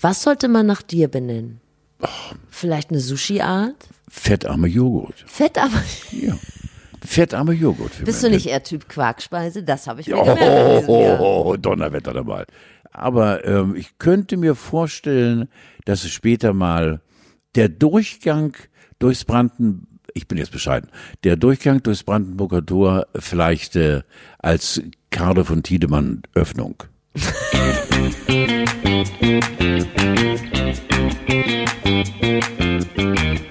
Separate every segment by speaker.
Speaker 1: Was sollte man nach dir benennen? Vielleicht eine Sushi-Art?
Speaker 2: Fettarme Joghurt.
Speaker 1: Fettarme.
Speaker 2: Ja. Fettarme Joghurt.
Speaker 1: Bist du nicht eher Typ Quarkspeise? Das habe ich mir gemerkt. in diesem
Speaker 2: Oh, oh, oh, Donnerwetter dabei. Aber ähm, ich könnte mir vorstellen, dass es später mal der Durchgang durchs Branden, ich bin jetzt bescheiden, der Durchgang durchs Brandenburger Tor vielleicht äh, als Karle von Tiedemann Öffnung. Thank you.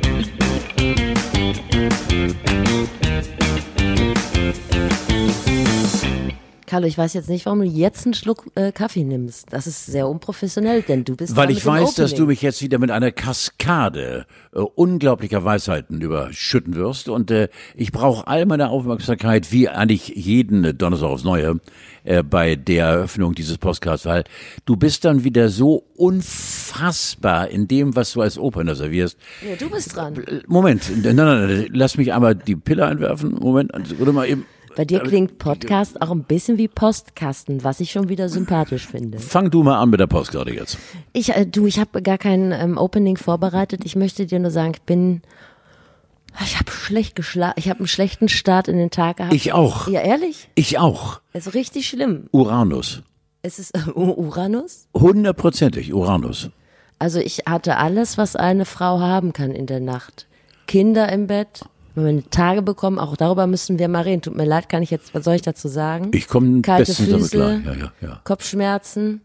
Speaker 1: Carlo, ich weiß jetzt nicht, warum du jetzt einen Schluck äh, Kaffee nimmst. Das ist sehr unprofessionell, denn du bist
Speaker 2: Weil ich weiß, dass du mich jetzt wieder mit einer Kaskade äh, unglaublicher Weisheiten überschütten wirst. Und äh, ich brauche all meine Aufmerksamkeit, wie eigentlich jeden Donnerstag aufs Neue, äh, bei der Eröffnung dieses Podcasts, weil du bist dann wieder so unfassbar in dem, was du als Opener servierst.
Speaker 1: Ja, du bist dran.
Speaker 2: Moment, nein, nein, nein, lass mich einmal die Pille einwerfen. Moment, oder mal eben.
Speaker 1: Bei dir klingt Podcast auch ein bisschen wie Postkasten, was ich schon wieder sympathisch finde.
Speaker 2: Fang du mal an mit der Postkarte jetzt.
Speaker 1: Ich, äh, du, ich habe gar kein ähm, Opening vorbereitet. Ich möchte dir nur sagen, ich bin, ich habe schlecht geschlafen. Ich habe einen schlechten Start in den Tag gehabt.
Speaker 2: Ich auch.
Speaker 1: Ja, ehrlich?
Speaker 2: Ich auch.
Speaker 1: Es ist richtig schlimm.
Speaker 2: Uranus.
Speaker 1: Es ist äh, Uranus.
Speaker 2: Hundertprozentig Uranus.
Speaker 1: Also ich hatte alles, was eine Frau haben kann in der Nacht. Kinder im Bett, meine Tage bekommen, auch darüber müssen wir mal reden. Tut mir leid, kann ich jetzt, was soll ich dazu sagen?
Speaker 2: Ich komme
Speaker 1: Kalte Füße,
Speaker 2: klar. Ja, ja, ja.
Speaker 1: Kopfschmerzen.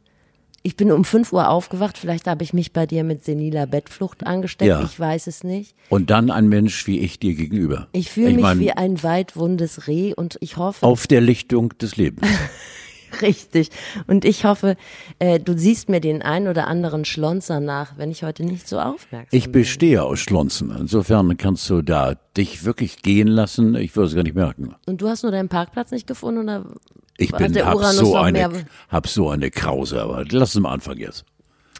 Speaker 1: Ich bin um 5 Uhr aufgewacht, vielleicht habe ich mich bei dir mit seniler Bettflucht angesteckt,
Speaker 2: Ja.
Speaker 1: ich weiß es nicht.
Speaker 2: Und dann ein Mensch wie ich dir gegenüber.
Speaker 1: Ich fühle mich
Speaker 2: mein,
Speaker 1: wie ein weitwundes Reh und ich hoffe,
Speaker 2: auf der Lichtung des Lebens.
Speaker 1: richtig, und ich hoffe, äh, du siehst mir den ein oder anderen Schlonzer nach, wenn ich heute nicht so aufmerksam
Speaker 2: Ich
Speaker 1: bin.
Speaker 2: bestehe aus Schlonzen. Insofern kannst du da dich wirklich gehen lassen. Ich würde es gar nicht merken.
Speaker 1: Und du hast nur deinen Parkplatz nicht gefunden oder
Speaker 2: Ich bin,
Speaker 1: der
Speaker 2: hab so eine, hab so eine Krause, aber lass uns mal anfangen jetzt.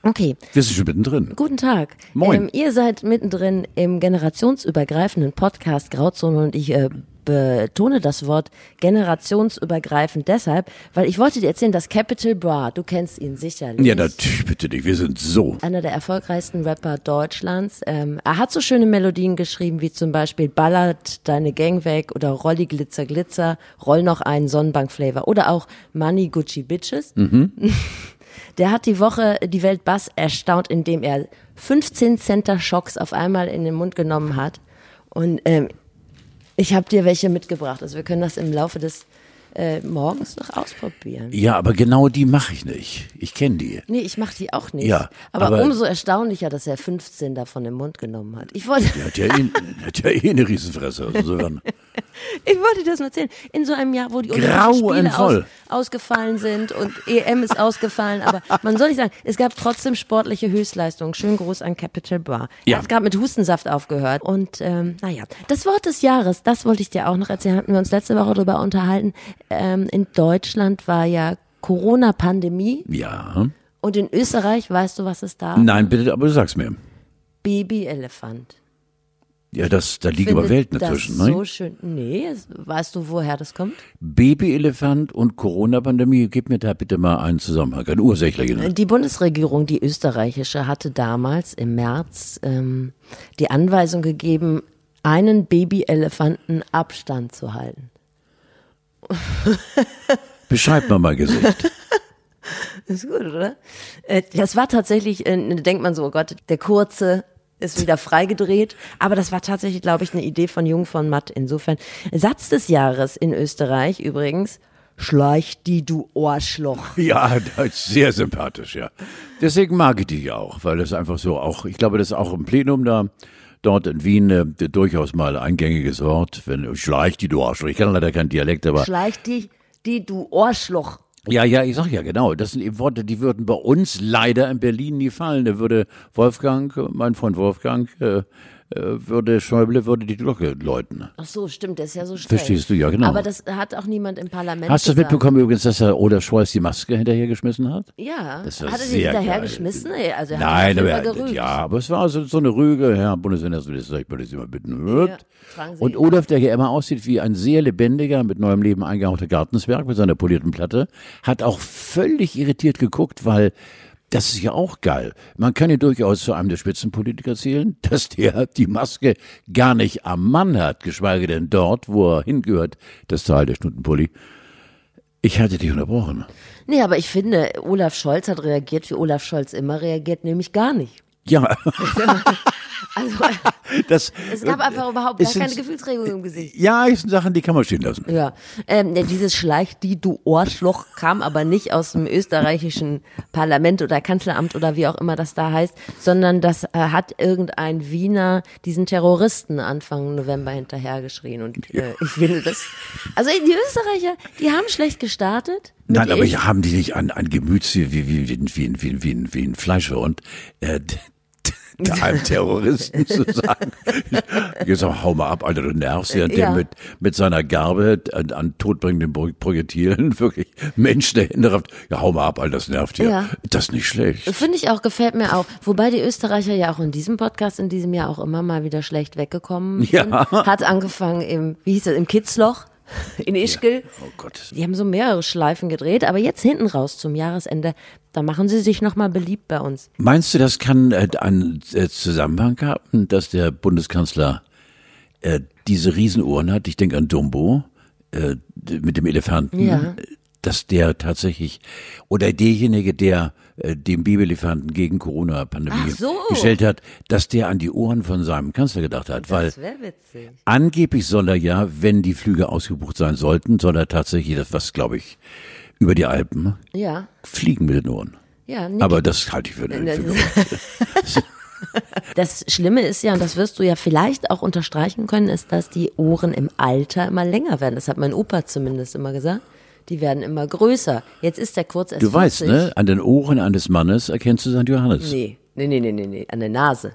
Speaker 1: Okay,
Speaker 2: Wir sind schon mittendrin.
Speaker 1: Guten Tag.
Speaker 2: Moin.
Speaker 1: Ähm, ihr seid mittendrin im generationsübergreifenden Podcast Grauzone und ich äh, betone das Wort generationsübergreifend deshalb, weil ich wollte dir erzählen, dass Capital Bra, du kennst ihn sicherlich.
Speaker 2: Ja, natürlich, bitte dich. Wir sind so.
Speaker 1: einer der erfolgreichsten Rapper Deutschlands. Ähm, er hat so schöne Melodien geschrieben, wie zum Beispiel Ballert deine Gang weg oder Rolli Glitzer Glitzer, Roll noch einen Sonnenbank-Flavor oder auch Money Gucci Bitches. Der hat die Woche die Welt Bass erstaunt, indem er 15 Center Schocks auf einmal in den Mund genommen hat. Und ähm, ich habe dir welche mitgebracht. Also wir können das im Laufe des äh, Morgens noch ausprobieren.
Speaker 2: Ja, aber genau die mache ich nicht. Ich kenne die.
Speaker 1: Nee, ich mache die auch nicht.
Speaker 2: Ja,
Speaker 1: aber,
Speaker 2: aber-
Speaker 1: umso erstaunlicher, dass er 15 davon im Mund genommen hat. Ich wollte,
Speaker 2: Der hat ja eh, hat ja eh eine Riesenfresse. Also.
Speaker 1: ich wollte dir das nur erzählen. In so einem Jahr, wo die Olympischen Spiele aus, ausgefallen sind und EM ist ausgefallen, aber man soll nicht sagen, es gab trotzdem sportliche Höchstleistungen. Schönen Gruß an Capital Bra.
Speaker 2: Ja.
Speaker 1: Hat gerade mit Hustensaft aufgehört. Und ähm, naja, das Wort des Jahres, das wollte ich dir auch noch erzählen, hatten wir uns letzte Woche darüber unterhalten. Ähm, in Deutschland war ja Corona-Pandemie
Speaker 2: Ja.
Speaker 1: und in Österreich, weißt du, was es da?
Speaker 2: Nein, bitte, aber du sagst mir.
Speaker 1: Babyelefant.
Speaker 2: Ja, das, da liegen aber Welten
Speaker 1: das
Speaker 2: dazwischen, ne?
Speaker 1: so schön. Nee, weißt du, woher das kommt?
Speaker 2: Babyelefant und Corona-Pandemie, gib mir da bitte mal einen Zusammenhang, einen ursächlichen.
Speaker 1: Die Bundesregierung, die österreichische, hatte damals im März ähm, die Anweisung gegeben, einen Babyelefanten Abstand zu halten.
Speaker 2: Beschreib mal mein Gesicht.
Speaker 1: Das ist gut, oder? Äh, Das war tatsächlich, äh, denkt man so, oh Gott, der kurze ist wieder freigedreht. Aber das war tatsächlich, glaube ich, eine Idee von Jung von Matt. Insofern, Satz des Jahres in Österreich übrigens, schleich die, du Ohrschloch.
Speaker 2: Ja, das ist sehr sympathisch, ja. Deswegen mag ich dich auch, weil das einfach so auch, ich glaube, das ist auch im Plenum da, dort in Wien, äh, durchaus mal ein gängiges Wort, wenn, schleicht die du Arschloch. Ich kann leider keinen Dialekt, aber,
Speaker 1: Schleich die, die, du Ohrschloch.
Speaker 2: Ja, ja, ich sag ja genau, das sind eben Worte, die würden bei uns leider in Berlin nie fallen. Da würde Wolfgang, mein Freund Wolfgang, äh, äh, würde Schäuble, würde die Glocke läuten.
Speaker 1: Ach so, stimmt, der ist ja so streng.
Speaker 2: Verstehst du, ja, genau.
Speaker 1: Aber das hat auch niemand im Parlament
Speaker 2: Hast du das
Speaker 1: gesagt.
Speaker 2: mitbekommen übrigens, dass er Olaf Scholz die Maske hinterhergeschmissen hat?
Speaker 1: Ja.
Speaker 2: Das war
Speaker 1: hat er die
Speaker 2: sehr
Speaker 1: hinterher
Speaker 2: geil.
Speaker 1: geschmissen? Nee, Also er
Speaker 2: Nein,
Speaker 1: hat
Speaker 2: aber,
Speaker 1: gerügt.
Speaker 2: ja, aber es war so, so eine Rüge, Herr Bundesminister, ich würde Sie mal bitten.
Speaker 1: Ja, Sie
Speaker 2: Und. Olaf, der ja immer aussieht wie ein sehr lebendiger, mit neuem Leben eingehauchter Gartensberg mit seiner polierten Platte, hat auch völlig irritiert geguckt, weil Das ist ja auch geil. Man kann ja durchaus zu einem der Spitzenpolitiker zählen, dass der die Maske gar nicht am Mann hat, geschweige denn dort, wo er hingehört, das Teil der Schnuttenpulli. Ich hatte dich unterbrochen.
Speaker 1: Nee, aber ich finde, Olaf Scholz hat reagiert, wie Olaf Scholz immer reagiert, nämlich gar nicht.
Speaker 2: Ja.
Speaker 1: Also,
Speaker 2: das,
Speaker 1: es gab einfach überhaupt gar keine Gefühlsregung im Gesicht.
Speaker 2: Ja, es sind Sachen, die kann man stehen lassen.
Speaker 1: Ja, ähm, ja, dieses Schleich, die du Ohrschloch, kam aber nicht aus dem österreichischen Parlament oder Kanzleramt oder wie auch immer das da heißt, sondern das äh, hat irgendein Wiener diesen Terroristen Anfang November hinterhergeschrien. Und äh, ich finde das, also die Österreicher, die haben schlecht gestartet.
Speaker 2: Nein, aber
Speaker 1: ich-
Speaker 2: haben die nicht ein, ein Gemüts wie, wie, wie, wie, wie, wie, wie, wie ein Fleischhund, äh, d- d- einem Terroristen zu sagen, jetzt sag, hau mal ab, Alter, du nervst ja, der
Speaker 1: Ja.
Speaker 2: mit, mit seiner Garbe an, an todbringenden Pro- Projektilen wirklich Menschen dahinter rafft, ja, hau mal ab, Alter, das nervt hier.
Speaker 1: Ja.
Speaker 2: Das ist nicht schlecht.
Speaker 1: Finde ich auch, gefällt mir auch. Wobei die Österreicher ja auch in diesem Podcast in diesem Jahr auch immer mal wieder schlecht weggekommen
Speaker 2: Ja.
Speaker 1: sind. Hat angefangen im, wie hieß es, im Kitzloch in Ischgl.
Speaker 2: Oh Gott.
Speaker 1: Die haben so mehrere Schleifen gedreht, aber jetzt hinten raus zum Jahresende, da machen sie sich nochmal beliebt bei uns.
Speaker 2: Meinst du, das kann äh, einen äh, Zusammenhang haben, dass der Bundeskanzler äh, diese Riesenuhren hat? Ich denke an Dumbo mit dem Elefanten.
Speaker 1: Ja.
Speaker 2: Dass der tatsächlich oder derjenige, der äh, den Babyelefanten gegen Corona-Pandemie
Speaker 1: so.
Speaker 2: gestellt hat, dass der an die Ohren von seinem Kanzler gedacht hat, weil
Speaker 1: Das wäre witzig.
Speaker 2: angeblich soll er ja, wenn die Flüge ausgebucht sein sollten, soll er tatsächlich das, was glaube ich, über die Alpen
Speaker 1: Ja,
Speaker 2: fliegen mit den Ohren.
Speaker 1: ja. Niki.
Speaker 2: Aber das halte ich für eine für
Speaker 1: Das Schlimme ist ja, und das wirst du ja vielleicht auch unterstreichen können, ist, dass die Ohren im Alter immer länger werden. Das hat mein Opa zumindest immer gesagt. Die werden immer größer. Jetzt ist der kurz erst
Speaker 2: Du weißt,
Speaker 1: 40.
Speaker 2: ne? An den Ohren eines Mannes erkennst du St. Johannes.
Speaker 1: Nee, nee, nee, nee, nee, nee, an der Nase.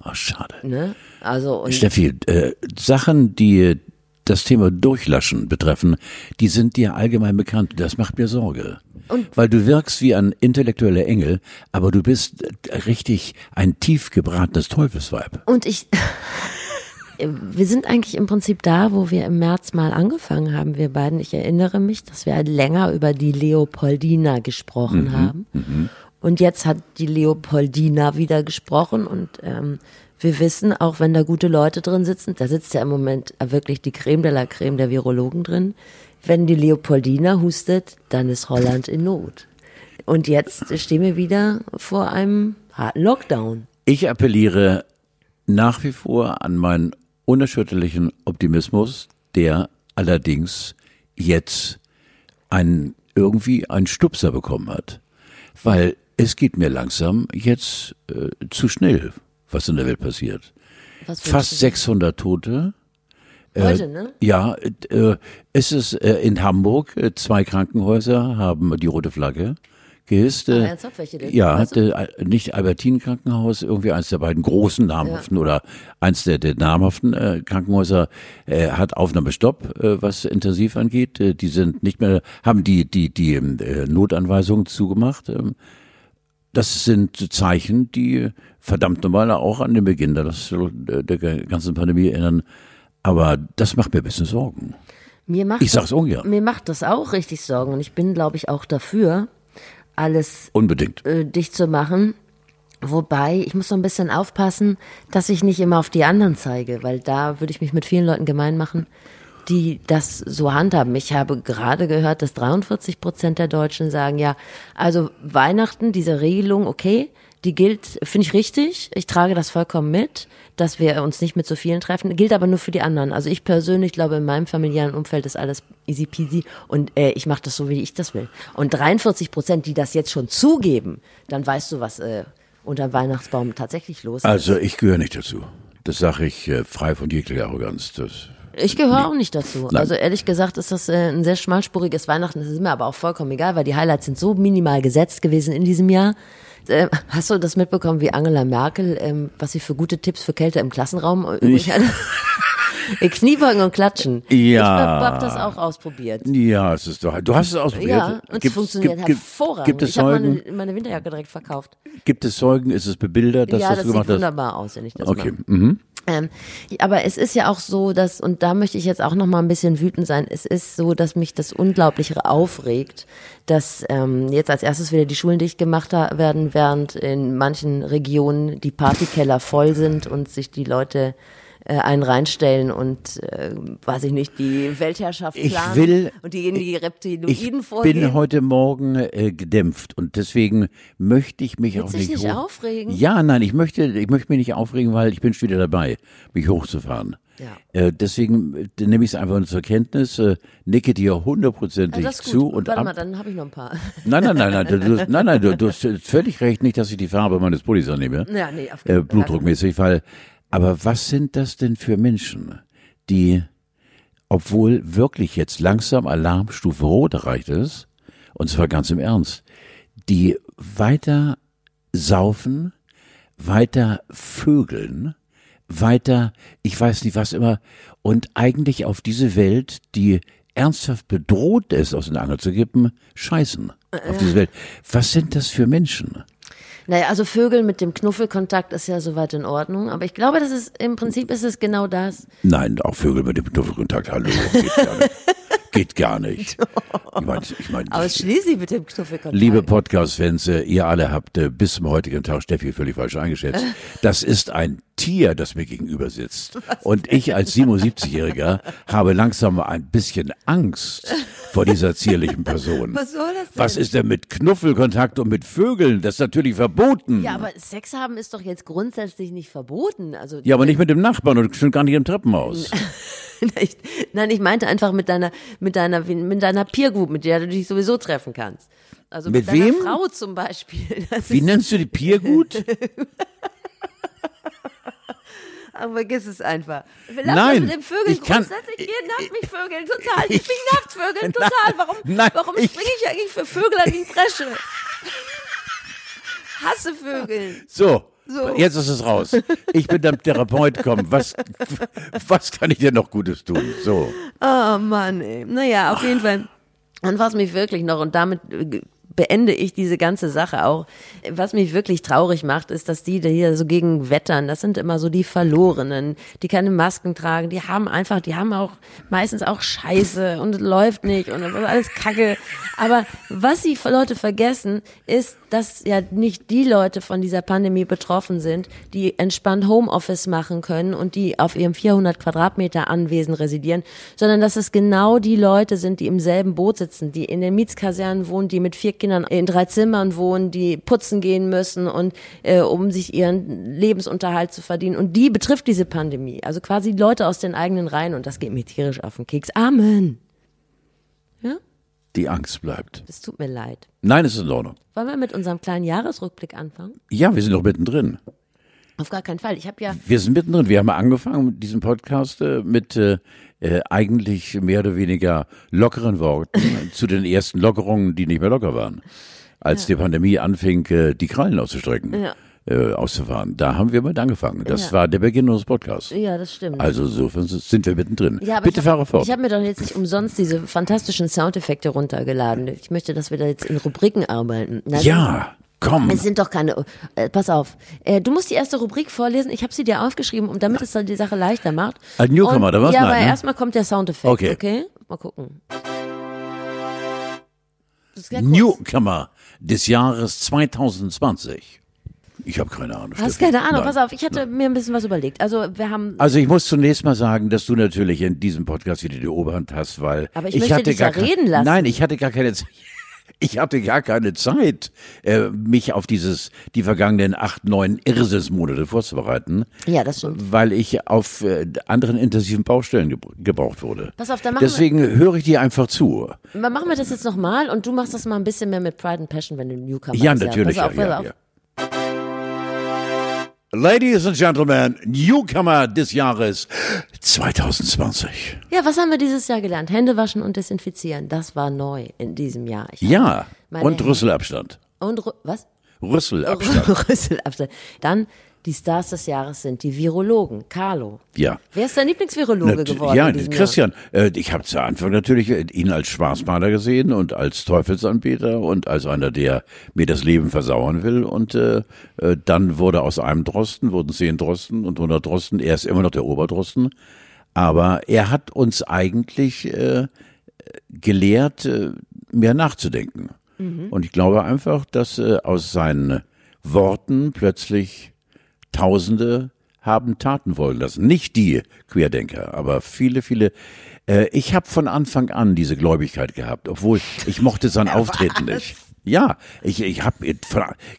Speaker 2: Ach, schade.
Speaker 1: Ne? Also, und
Speaker 2: Steffi, äh, Sachen, die das Thema Durchlaschen betreffen, die sind dir allgemein bekannt. Das macht mir Sorge. Weil du wirkst wie ein intellektueller Engel, aber du bist richtig ein tief gebratenes Teufelsweib.
Speaker 1: Und ich, wir sind eigentlich im Prinzip da, wo wir im März mal angefangen haben, wir beiden. Ich erinnere mich, dass wir länger über die Leopoldina gesprochen haben. Und jetzt hat die Leopoldina wieder gesprochen und ähm, wir wissen, auch wenn da gute Leute drin sitzen, da sitzt ja im Moment wirklich die Creme de la Creme der Virologen drin. Wenn die Leopoldina hustet, dann ist Holland in Not. Und jetzt stehen wir wieder vor einem harten Lockdown.
Speaker 2: Ich appelliere nach wie vor an meinen unerschütterlichen Optimismus, der allerdings jetzt einen, irgendwie einen Stupser bekommen hat. Weil es geht mir langsam jetzt äh, zu schnell, was in der Welt passiert. Fast 600 Tote.
Speaker 1: Heute, ne?
Speaker 2: Ja, äh, es ist äh, in Hamburg, äh, zwei Krankenhäuser haben die rote Flagge gehisst.
Speaker 1: Ah,
Speaker 2: ja,
Speaker 1: Weißt du?
Speaker 2: äh, nicht Albertin Krankenhaus, irgendwie eins der beiden großen namhaften oder eins der, der namhaften äh, Krankenhäuser äh, hat Aufnahmestopp, äh, was intensiv angeht. Äh, die sind nicht mehr, haben die die die ähm, äh, Notanweisungen zugemacht. Ähm, das sind Zeichen, die verdammt normal auch an den Beginn der, der ganzen Pandemie erinnern. Aber das macht mir ein bisschen Sorgen.
Speaker 1: Mir macht
Speaker 2: Ich sag's
Speaker 1: das,
Speaker 2: ungern.
Speaker 1: Mir macht das auch richtig Sorgen und ich bin, glaube ich, auch dafür, alles
Speaker 2: Unbedingt.
Speaker 1: äh, dicht zu machen. Wobei, ich muss so ein bisschen aufpassen, dass ich nicht immer auf die anderen zeige, weil da würde ich mich mit vielen Leuten gemein machen, die das so handhaben. Ich habe gerade gehört, dass 43 Prozent der Deutschen sagen, ja, also Weihnachten, diese Regelung, okay, die gilt, finde ich richtig. Ich trage das vollkommen mit, dass wir uns nicht mit so vielen treffen. Gilt aber nur für die anderen. Also ich persönlich glaube, in meinem familiären Umfeld ist alles easy peasy und äh, ich mache das so, wie ich das will. Und 43 Prozent, die das jetzt schon zugeben, dann weißt du, was äh, unter dem Weihnachtsbaum tatsächlich los ist.
Speaker 2: Also ich gehöre nicht dazu. Das sage ich äh, frei von jeglicher Arroganz. Das,
Speaker 1: Ich gehöre auch nicht dazu.
Speaker 2: Nein.
Speaker 1: Also ehrlich gesagt ist das äh, ein sehr schmalspuriges Weihnachten. Das ist mir aber auch vollkommen egal, weil die Highlights sind so minimal gesetzt gewesen in diesem Jahr. Äh, hast du das mitbekommen, wie Angela Merkel, ähm, was sie für gute Tipps für Kälte im Klassenraum übrig hatte? Äh, Kniebeugen und Klatschen.
Speaker 2: Ja.
Speaker 1: Ich hab, hab das auch ausprobiert.
Speaker 2: ja, es ist doch. Du hast es ausprobiert.
Speaker 1: Ja, und es funktioniert
Speaker 2: gibt,
Speaker 1: hervorragend.
Speaker 2: Gibt es
Speaker 1: ich habe
Speaker 2: Zeugen?
Speaker 1: meine, meine Winterjacke direkt verkauft.
Speaker 2: Gibt es Zeugen? Ist es bebildert, dass
Speaker 1: ja,
Speaker 2: das
Speaker 1: das
Speaker 2: du gemacht
Speaker 1: sieht
Speaker 2: hast?
Speaker 1: wunderbar aus, wenn ich das
Speaker 2: Okay.
Speaker 1: mache.
Speaker 2: Mhm.
Speaker 1: Ähm, aber es ist ja auch so, dass, und da möchte ich jetzt auch noch mal ein bisschen wütend sein, es ist so, dass mich das Unglaublichere aufregt, dass ähm, jetzt als erstes wieder die Schulen dicht gemacht werden, während in manchen Regionen die Partykeller voll sind und sich die Leute äh, einen reinstellen und, äh, weiß ich nicht, die Weltherrschaft
Speaker 2: Ich
Speaker 1: planen
Speaker 2: will-
Speaker 1: und die in die Reptiloiden
Speaker 2: Ich
Speaker 1: vorgehen.
Speaker 2: bin heute Morgen äh, gedämpft und deswegen möchte ich mich auch
Speaker 1: Willst dich
Speaker 2: nicht,
Speaker 1: nicht aufregen?
Speaker 2: Ja, nein, ich möchte, ich möchte mich nicht aufregen, weil ich bin schon wieder dabei, mich hochzufahren.
Speaker 1: Ja.
Speaker 2: Äh, deswegen äh, nehme ich es einfach nur zur Kenntnis, äh, nicke dir hundertprozentig
Speaker 1: ja,
Speaker 2: zu und
Speaker 1: Warte
Speaker 2: ab.
Speaker 1: mal, dann habe ich noch ein paar.
Speaker 2: Nein, nein, nein, nein, du, nein, nein, du, du hast völlig recht, nicht, dass ich die Farbe meines Pullis annehme,
Speaker 1: Ja, nee, auf
Speaker 2: äh, blutdruckmäßig, weil, aber was sind das denn für Menschen, die, obwohl wirklich jetzt langsam Alarmstufe Rot erreicht ist, und zwar ganz im Ernst, die weiter saufen, weiter vögeln, weiter, ich weiß nicht was immer, und eigentlich auf diese Welt, die ernsthaft bedroht ist, aus den Angeln zu kippen, scheißen. Auf diese Welt. Was sind das für Menschen?
Speaker 1: Naja, also Vögel mit dem Knuffelkontakt ist ja soweit in Ordnung, aber ich glaube, das ist im Prinzip ist es genau das.
Speaker 2: Nein, auch Vögel mit dem Knuffelkontakt, hallo, geht gar nicht. Geht gar nicht. Ich meine, ich mein,
Speaker 1: Ausschließlich mit dem Knuffelkontakt.
Speaker 2: liebe Podcast-Fans, äh, ihr alle habt äh, bis zum heutigen Tag Steffi völlig falsch eingeschätzt. Das ist ein Tier, das mir gegenüber sitzt. Und ich als 77-Jähriger habe langsam ein bisschen Angst vor dieser zierlichen Person.
Speaker 1: Was soll das denn?
Speaker 2: Was ist denn mit Knuffelkontakt und mit Vögeln? Das ist natürlich verboten.
Speaker 1: Ja, aber Sex haben ist doch jetzt grundsätzlich nicht verboten. Also
Speaker 2: Ja, aber nicht mit dem Nachbarn und schon gar nicht im Treppenhaus.
Speaker 1: ich, nein, ich meinte einfach mit deiner mit deiner mit deiner Peer Group, mit der du dich sowieso treffen kannst. Also mit,
Speaker 2: Mit
Speaker 1: deiner
Speaker 2: wem?
Speaker 1: Frau zum Beispiel. Das
Speaker 2: Wie nennst du die Piergut?
Speaker 1: aber vergiss es einfach. Lass
Speaker 2: Nein,
Speaker 1: mit dem Vögeln
Speaker 2: ich kann-
Speaker 1: grundsätzlich. Ihr nervt mich Vögeln total. Ich, mich nervt Vögeln total. Warum,
Speaker 2: Nein,
Speaker 1: warum
Speaker 2: ich-
Speaker 1: springe ich eigentlich für Vögel an die Bresche? Hasse Vögel.
Speaker 2: So,
Speaker 1: So.
Speaker 2: jetzt ist es raus. Ich bin der Therapeut, komm, was, was kann ich dir noch Gutes tun? So.
Speaker 1: Oh Mann, ey. Naja, auf jeden Fall. Und was mich wirklich noch, und damit äh, beende ich diese ganze Sache auch, was mich wirklich traurig macht, ist, dass die, die hier so gegen wettern, das sind immer so die Verlorenen, die keine Masken tragen, die haben einfach, die haben auch meistens auch Scheiße und es läuft nicht und alles Kacke. Aber was die Leute vergessen, ist, dass ja nicht die Leute von dieser Pandemie betroffen sind, die entspannt Homeoffice machen können und die auf ihrem 400 Quadratmeter Anwesen residieren, sondern dass es genau die Leute sind, die im selben Boot sitzen, die in den Mietskasernen wohnen, die mit vier Kindern in drei Zimmern wohnen, die putzen gehen müssen und äh, um sich ihren Lebensunterhalt zu verdienen. Und die betrifft diese Pandemie. Also quasi Leute aus den eigenen Reihen und das geht mir tierisch auf den Keks. Amen. Ja,
Speaker 2: Die Angst bleibt.
Speaker 1: es tut mir leid.
Speaker 2: Nein, es ist in Ordnung.
Speaker 1: Wollen wir mit unserem kleinen Jahresrückblick anfangen?
Speaker 2: Ja, wir sind noch mittendrin.
Speaker 1: Auf gar keinen Fall. Ich habe ja
Speaker 2: Wir sind mittendrin. Wir haben angefangen mit diesem Podcast äh, mit äh, äh, eigentlich mehr oder weniger lockeren Worten zu den ersten Lockerungen, die nicht mehr locker waren. Als die Pandemie anfing, äh, die Krallen auszustrecken,
Speaker 1: Ja.
Speaker 2: Äh, auszufahren. Da haben wir mit angefangen. Das
Speaker 1: Ja.
Speaker 2: war der Beginn unseres Podcasts.
Speaker 1: Ja, das stimmt.
Speaker 2: Also insofern sind wir mittendrin.
Speaker 1: ja,
Speaker 2: Bitte fahre fort.
Speaker 1: Ich habe mir doch jetzt nicht umsonst diese fantastischen Soundeffekte runtergeladen. Ich möchte, dass wir da jetzt in Rubriken arbeiten. Na,
Speaker 2: ja, komm.
Speaker 1: Es sind doch keine. Äh, pass auf. Äh, du musst die erste Rubrik vorlesen. Ich habe sie dir aufgeschrieben, um damit es dann die Sache leichter macht.
Speaker 2: Ein Newcomer, oder was?
Speaker 1: Ja,
Speaker 2: Nein,
Speaker 1: aber
Speaker 2: ne?
Speaker 1: erstmal kommt der Soundeffekt.
Speaker 2: Okay.
Speaker 1: Okay. Mal gucken.
Speaker 2: Newcomer des Jahres 2020. Ich habe keine Ahnung.
Speaker 1: Hast
Speaker 2: Steffi.
Speaker 1: keine Ahnung,
Speaker 2: Nein.
Speaker 1: pass auf, ich hatte mir ein bisschen was überlegt. Also wir haben
Speaker 2: Also ich muss zunächst mal sagen, dass du natürlich in diesem Podcast wieder die Oberhand hast, weil
Speaker 1: Aber ich möchte
Speaker 2: hatte
Speaker 1: dich
Speaker 2: gar
Speaker 1: ja reden lassen.
Speaker 2: Nein, ich hatte gar keine Zeit. Ich hatte gar keine Zeit, äh, mich auf dieses die vergangenen acht, neun Irrsinnsmonate vorzubereiten,
Speaker 1: Ja, das stimmt.
Speaker 2: weil ich auf äh, anderen intensiven Baustellen gebr- gebraucht wurde.
Speaker 1: Pass auf, dann machen wir-
Speaker 2: Deswegen höre ich dir einfach zu.
Speaker 1: Machen wir das jetzt nochmal und du machst das mal ein bisschen mehr mit Pride and Passion, wenn du Newcomer
Speaker 2: Ja,
Speaker 1: bist.
Speaker 2: natürlich.
Speaker 1: Pass auf,
Speaker 2: ja,
Speaker 1: pass
Speaker 2: ja,
Speaker 1: auf.
Speaker 2: ja. Ladies and Gentlemen, Newcomer des Jahres 2020.
Speaker 1: Ja, was haben wir dieses Jahr gelernt? Hände waschen und desinfizieren. Das war neu in diesem Jahr. Ich
Speaker 2: Ja, und. Rüsselabstand.
Speaker 1: Und was?
Speaker 2: Rüsselabstand.
Speaker 1: Rüsselabstand. Dann die Stars des Jahres sind die Virologen. Carlo.
Speaker 2: Ja.
Speaker 1: Wer ist dein Lieblingsvirologe geworden?
Speaker 2: Ja, Christian. Äh, ich habe zu Anfang natürlich äh, ihn als Schwarzmaler gesehen und als Teufelsanbeter und als einer, der mir das Leben versauern will. Und äh, äh, dann wurde aus einem Drosten, wurden zehn Drosten und 100 Drosten. Er ist immer noch der Oberdrosten. Aber er hat uns eigentlich äh, gelehrt, äh, mehr nachzudenken. Und ich glaube einfach, dass äh, aus seinen Worten plötzlich Tausende haben Taten wollen lassen. Nicht die Querdenker, aber viele, viele. Äh, ich habe von Anfang an diese Gläubigkeit gehabt, obwohl ich mochte sein Auftreten nicht. Ja, ich, ich habe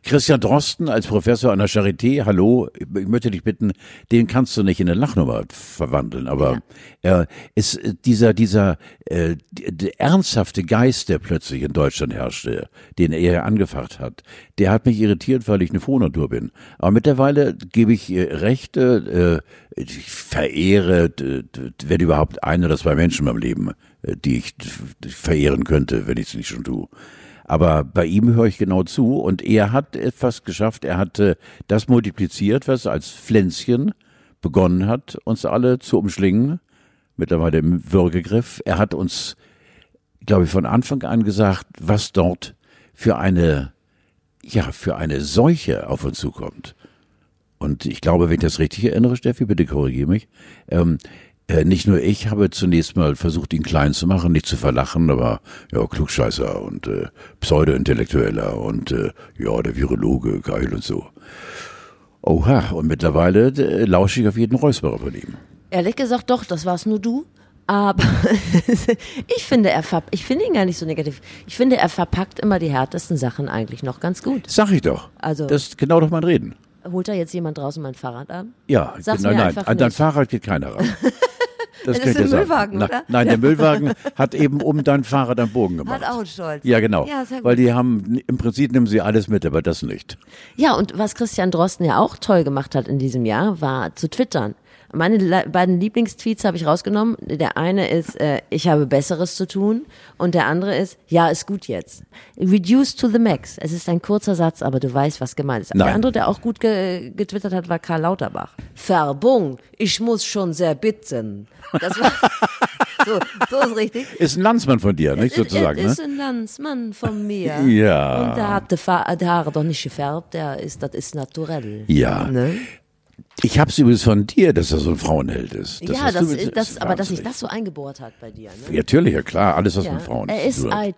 Speaker 2: Christian Drosten als Professor an der Charité, hallo, ich möchte dich bitten, den kannst du nicht in eine Lachnummer verwandeln, aber äh, ist äh, dieser dieser äh, ernsthafte Geist, der plötzlich in Deutschland herrschte, den er angefacht hat, der hat mich irritiert, weil ich eine Frohnatur bin. Aber mittlerweile gebe ich ihr recht, äh, ich verehre, wenn überhaupt ein oder zwei Menschen in meinem Leben, äh, die ich verehren könnte, wenn ich es nicht schon tue. Aber bei ihm höre ich genau zu und er hat etwas geschafft. Er hat äh, das multipliziert, was als Pflänzchen begonnen hat, uns alle zu umschlingen. Mittlerweile im Würgegriff. Er hat uns, glaube ich, von Anfang an gesagt, was dort für eine, ja, für eine Seuche auf uns zukommt. Und ich glaube, wenn ich das richtig erinnere, Steffi, bitte korrigiere mich, ähm, äh, nicht nur ich habe zunächst mal versucht, ihn klein zu machen, nicht zu verlachen, aber ja, Klugscheißer und äh, Pseudo-Intellektueller und äh, ja, der Virologe, geil und so. Oha, und mittlerweile äh, lausche ich auf jeden Räusperer von ihm.
Speaker 1: Ehrlich gesagt, doch, das war's nur du. Aber ich finde, er verp ich finde ihn gar nicht so negativ. Ich finde, er verpackt immer die härtesten Sachen eigentlich noch ganz gut.
Speaker 2: Sag ich doch.
Speaker 1: Also-
Speaker 2: Das ist genau doch mein Reden.
Speaker 1: Holt da jetzt jemand draußen mein Fahrrad an?
Speaker 2: Ja,
Speaker 1: Sag's mir
Speaker 2: nein, an dein. Fahrrad geht keiner ran. Das,
Speaker 1: Das ist
Speaker 2: sagen.
Speaker 1: Müllwagen,
Speaker 2: Na,
Speaker 1: oder?
Speaker 2: Nein, der Müllwagen hat eben um dein Fahrrad einen Bogen gemacht.
Speaker 1: Hat auch Stolz.
Speaker 2: Ja, genau.
Speaker 1: Ja, sehr gut.
Speaker 2: Weil die haben, im Prinzip nehmen sie alles mit, aber das nicht.
Speaker 1: Ja, und was Christian Drosten ja auch toll gemacht hat in diesem Jahr, war zu twittern. Meine beiden Lieblingstweets habe ich rausgenommen. Der eine ist, äh, ich habe Besseres zu tun. Und der andere ist, ja, ist gut jetzt. Reduce to the max. Es ist ein kurzer Satz, aber du weißt, was gemeint ist.
Speaker 2: Nein.
Speaker 1: Der andere, der auch gut ge getwittert hat, war Karl Lauterbach. Verbung, ich muss schon sehr bitten. Das war, so, so ist richtig.
Speaker 2: Ist ein Landsmann von dir, nicht sozusagen,
Speaker 1: Es
Speaker 2: ne?
Speaker 1: ist ein Landsmann von mir.
Speaker 2: Ja.
Speaker 1: Und der hat die Haare doch nicht gefärbt, der ist, das ist naturell.
Speaker 2: Ja.
Speaker 1: Ne?
Speaker 2: Ich hab's übrigens von dir, dass er so ein Frauenheld ist.
Speaker 1: ja,
Speaker 2: hast
Speaker 1: das
Speaker 2: du-
Speaker 1: ist, das, aber dass sich das so eingebohrt hat bei dir. Ne?
Speaker 2: Ja, natürlich, ja klar, alles was
Speaker 1: Ja.
Speaker 2: mit Frauen
Speaker 1: Er ist ein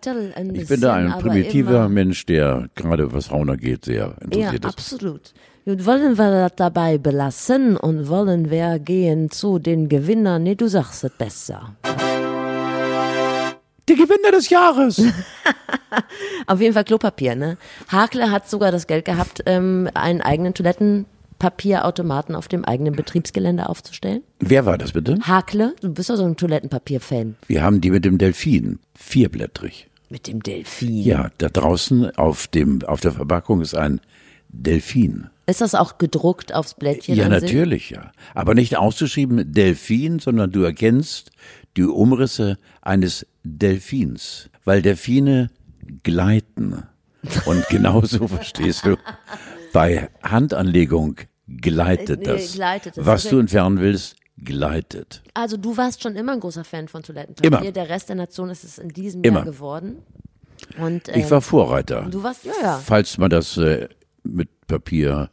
Speaker 2: Ich bin da
Speaker 1: bisschen,
Speaker 2: ein primitiver Mensch, der gerade was Frauen angeht, sehr
Speaker 1: Ja,
Speaker 2: interessiert ist.
Speaker 1: absolut. Und wollen wir das dabei belassen und wollen wir gehen zu den Gewinnern? Nee, du sagst es besser.
Speaker 2: Der Gewinner des Jahres!
Speaker 1: Auf jeden Fall Klopapier, ne? Hakle hat sogar das Geld gehabt, ähm, einen eigenen Toilettenpapierautomaten auf dem eigenen Betriebsgelände aufzustellen.
Speaker 2: Wer war das bitte?
Speaker 1: Hakle, du bist doch so ein Toilettenpapier-Fan.
Speaker 2: Wir haben die mit dem Delfin, vierblättrig.
Speaker 1: Mit dem Delfin.
Speaker 2: Ja, da draußen auf dem, auf der Verpackung ist ein Delfin.
Speaker 1: Ist das auch gedruckt aufs Blättchen?
Speaker 2: Ja, natürlich, ja. Aber nicht auszuschrieben Delfin, sondern du erkennst die Umrisse eines Delfins, weil Delfine gleiten. Und genauso verstehst du, bei Handanlegung gleitet das.
Speaker 1: gleitet es.
Speaker 2: Was du entfernen willst, gleitet.
Speaker 1: Also du warst schon immer ein großer Fan von Toilettenpapier.
Speaker 2: Immer.
Speaker 1: Der Rest der Nation ist es in diesem
Speaker 2: Immer.
Speaker 1: Jahr geworden. Und
Speaker 2: Ich
Speaker 1: ähm,
Speaker 2: war Vorreiter.
Speaker 1: du warst, ja, ja.
Speaker 2: Falls man das äh, mit Papier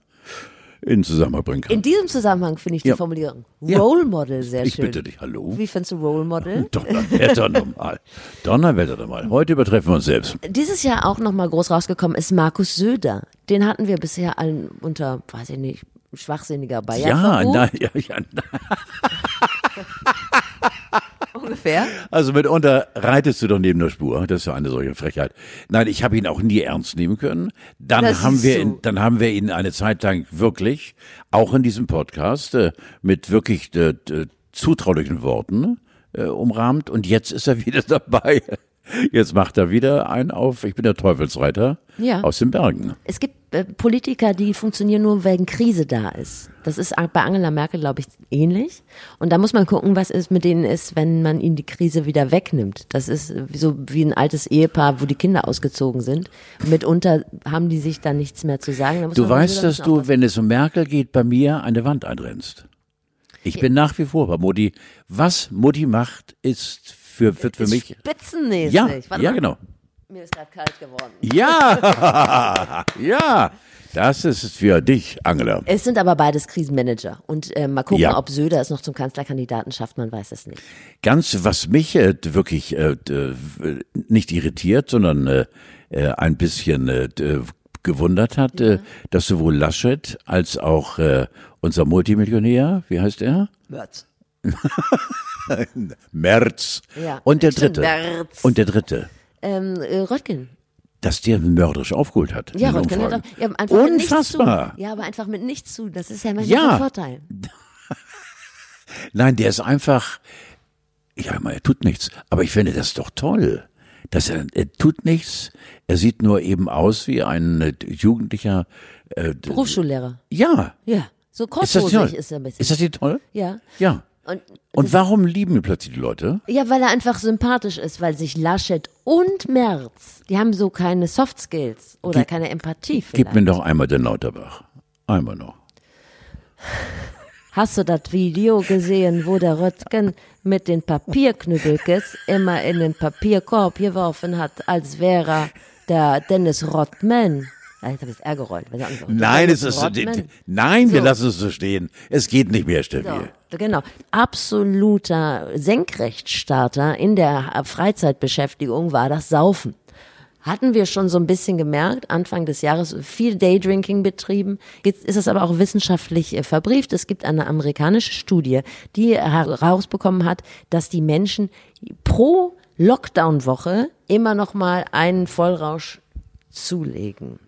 Speaker 2: in Zusammenhang bringen kann.
Speaker 1: In diesem Zusammenhang finde ich die
Speaker 2: Ja.
Speaker 1: Formulierung. Role Model sehr
Speaker 2: ich
Speaker 1: schön.
Speaker 2: bitte dich, hallo?
Speaker 1: Wie findest du Role Model?
Speaker 2: Donnerwetter nochmal. Donnerwetter nochmal. Heute übertreffen wir uns selbst.
Speaker 1: Dieses Jahr auch nochmal groß rausgekommen ist Markus Söder. Den hatten wir bisher allen unter, weiß ich nicht, schwachsinniger Bayer
Speaker 2: Ja, nein, ja, ja, nein.
Speaker 1: Ungefähr.
Speaker 2: Also mitunter reitest du doch neben der Spur. Das ist ja eine solche Frechheit. Nein, ich habe ihn auch nie ernst nehmen können. Dann
Speaker 1: Das
Speaker 2: haben wir
Speaker 1: so.
Speaker 2: ihn, dann haben wir ihn eine Zeit lang wirklich, auch in diesem Podcast, äh, mit wirklich äh, zutraulichen Worten äh, umrahmt. Und jetzt ist er wieder dabei. Jetzt macht er wieder einen auf, ich bin der Teufelsreiter
Speaker 1: Ja.
Speaker 2: aus den Bergen.
Speaker 1: Es gibt äh, Politiker, die funktionieren nur, wenn Krise da ist. Das ist bei Angela Merkel, glaube ich, ähnlich. Und da muss man gucken, was es mit denen ist, wenn man ihnen die Krise wieder wegnimmt. Das ist so wie ein altes Ehepaar, wo die Kinder ausgezogen sind. Mitunter haben die sich dann nichts mehr zu sagen.
Speaker 2: Du weißt, dass du, wenn es um Merkel geht, bei mir eine Wand einrennst. Ich bin nach wie vor bei Mutti. Was Mutti macht, ist für, wird für
Speaker 1: aufpassen.
Speaker 2: mich.
Speaker 1: Spitzenmäßig.
Speaker 2: Ja,
Speaker 1: Warte
Speaker 2: ja,
Speaker 1: mal.
Speaker 2: genau.
Speaker 1: Mir ist gerade kalt geworden.
Speaker 2: Ja, ja, das ist für dich, Angela.
Speaker 1: Es sind aber beides Krisenmanager. Und äh, mal gucken,
Speaker 2: Ja.
Speaker 1: ob Söder es noch zum Kanzlerkandidaten schafft, man weiß es nicht.
Speaker 2: Ganz, was mich äh, wirklich äh, d- nicht irritiert, sondern äh, äh, ein bisschen äh, gewundert hat, äh, dass sowohl Laschet als auch äh, unser Multimillionär, wie heißt er?
Speaker 1: Merz.
Speaker 2: Merz.
Speaker 1: Ja.
Speaker 2: Und der
Speaker 1: Stimmt,
Speaker 2: dritte.
Speaker 1: Merz.
Speaker 2: Und der dritte.
Speaker 1: Ähm, äh, Röttgen.
Speaker 2: Dass der mörderisch aufgeholt hat.
Speaker 1: Ja, Röttgen hat auch, ja, einfach mit
Speaker 2: Unfassbar.
Speaker 1: zu. Ja, aber einfach mit nichts zu. Das ist ja manchmal
Speaker 2: Ja.
Speaker 1: ein Vorteil.
Speaker 2: Nein, der ist einfach, ja, er tut nichts. Aber ich finde das doch toll. Dass er, er tut nichts. Er sieht nur eben aus wie ein äh, Jugendlicher. Äh,
Speaker 1: Berufsschullehrer.
Speaker 2: ja.
Speaker 1: Ja. So
Speaker 2: Ist toll?
Speaker 1: kurzhosig ist er ein bisschen.
Speaker 2: Ist das nicht toll?
Speaker 1: ja.
Speaker 2: Ja.
Speaker 1: Und,
Speaker 2: Und warum lieben ihn plötzlich die Leute?
Speaker 1: ja, weil er einfach sympathisch ist, weil sich Laschet und Merz, die haben so keine Soft Skills oder
Speaker 2: Gib-
Speaker 1: keine Empathie
Speaker 2: Gib
Speaker 1: vielleicht.
Speaker 2: mir doch einmal den Lauterbach. Einmal noch.
Speaker 1: Hast du das Video gesehen, wo der Röttgen mit den Papierknüppelkes immer in den Papierkorb geworfen hat, als wäre er der Dennis Rottman? Ja, Jetzt habe ich es R gerollt.
Speaker 2: Nein, es ist, nein, wir lassen es so stehen. Es geht nicht mehr, Steffi.
Speaker 1: So, genau. Absoluter Senkrechtstarter in der Freizeitbeschäftigung war das Saufen. Hatten wir schon so ein bisschen gemerkt, Anfang des Jahres viel Daydrinking betrieben. Jetzt ist es aber auch wissenschaftlich äh, verbrieft. Es gibt eine amerikanische Studie, die herausbekommen hat, dass die Menschen pro Lockdown-Woche immer noch mal einen Vollrausch zulegen.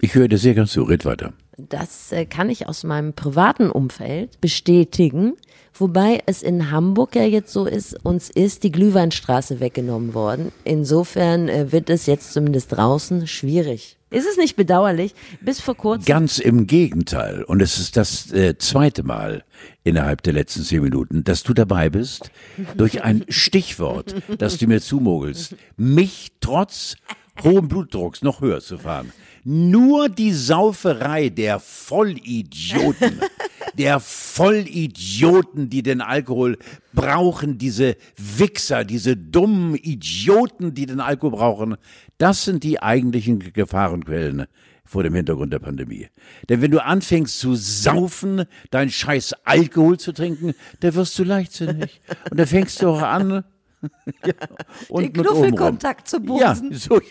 Speaker 2: Ich höre dir sehr ganz zu. Red weiter.
Speaker 1: Das äh, kann ich aus meinem privaten Umfeld bestätigen. Wobei es in Hamburg ja jetzt so ist, uns ist die Glühweinstraße weggenommen worden. Insofern äh, wird es jetzt zumindest draußen schwierig. Ist es nicht bedauerlich? Bis vor kurzem.
Speaker 2: Ganz im Gegenteil. Und es ist das äh, zweite Mal innerhalb der letzten zehn Minuten, dass du dabei bist, durch ein Stichwort, das du mir zumogelst, mich trotz hohem Blutdrucks noch höher zu fahren. Nur die Sauferei der Vollidioten, der Vollidioten, die den Alkohol brauchen, diese Wichser, diese dummen Idioten, die den Alkohol brauchen, das sind die eigentlichen Gefahrenquellen vor dem Hintergrund der Pandemie. Denn wenn du anfängst zu saufen, dein scheiß Alkohol zu trinken, da wirst du leichtsinnig. Und da fängst du auch an, ja, und
Speaker 1: Den. Knuffelkontakt zu
Speaker 2: Ja,
Speaker 1: bumsen.
Speaker 2: so.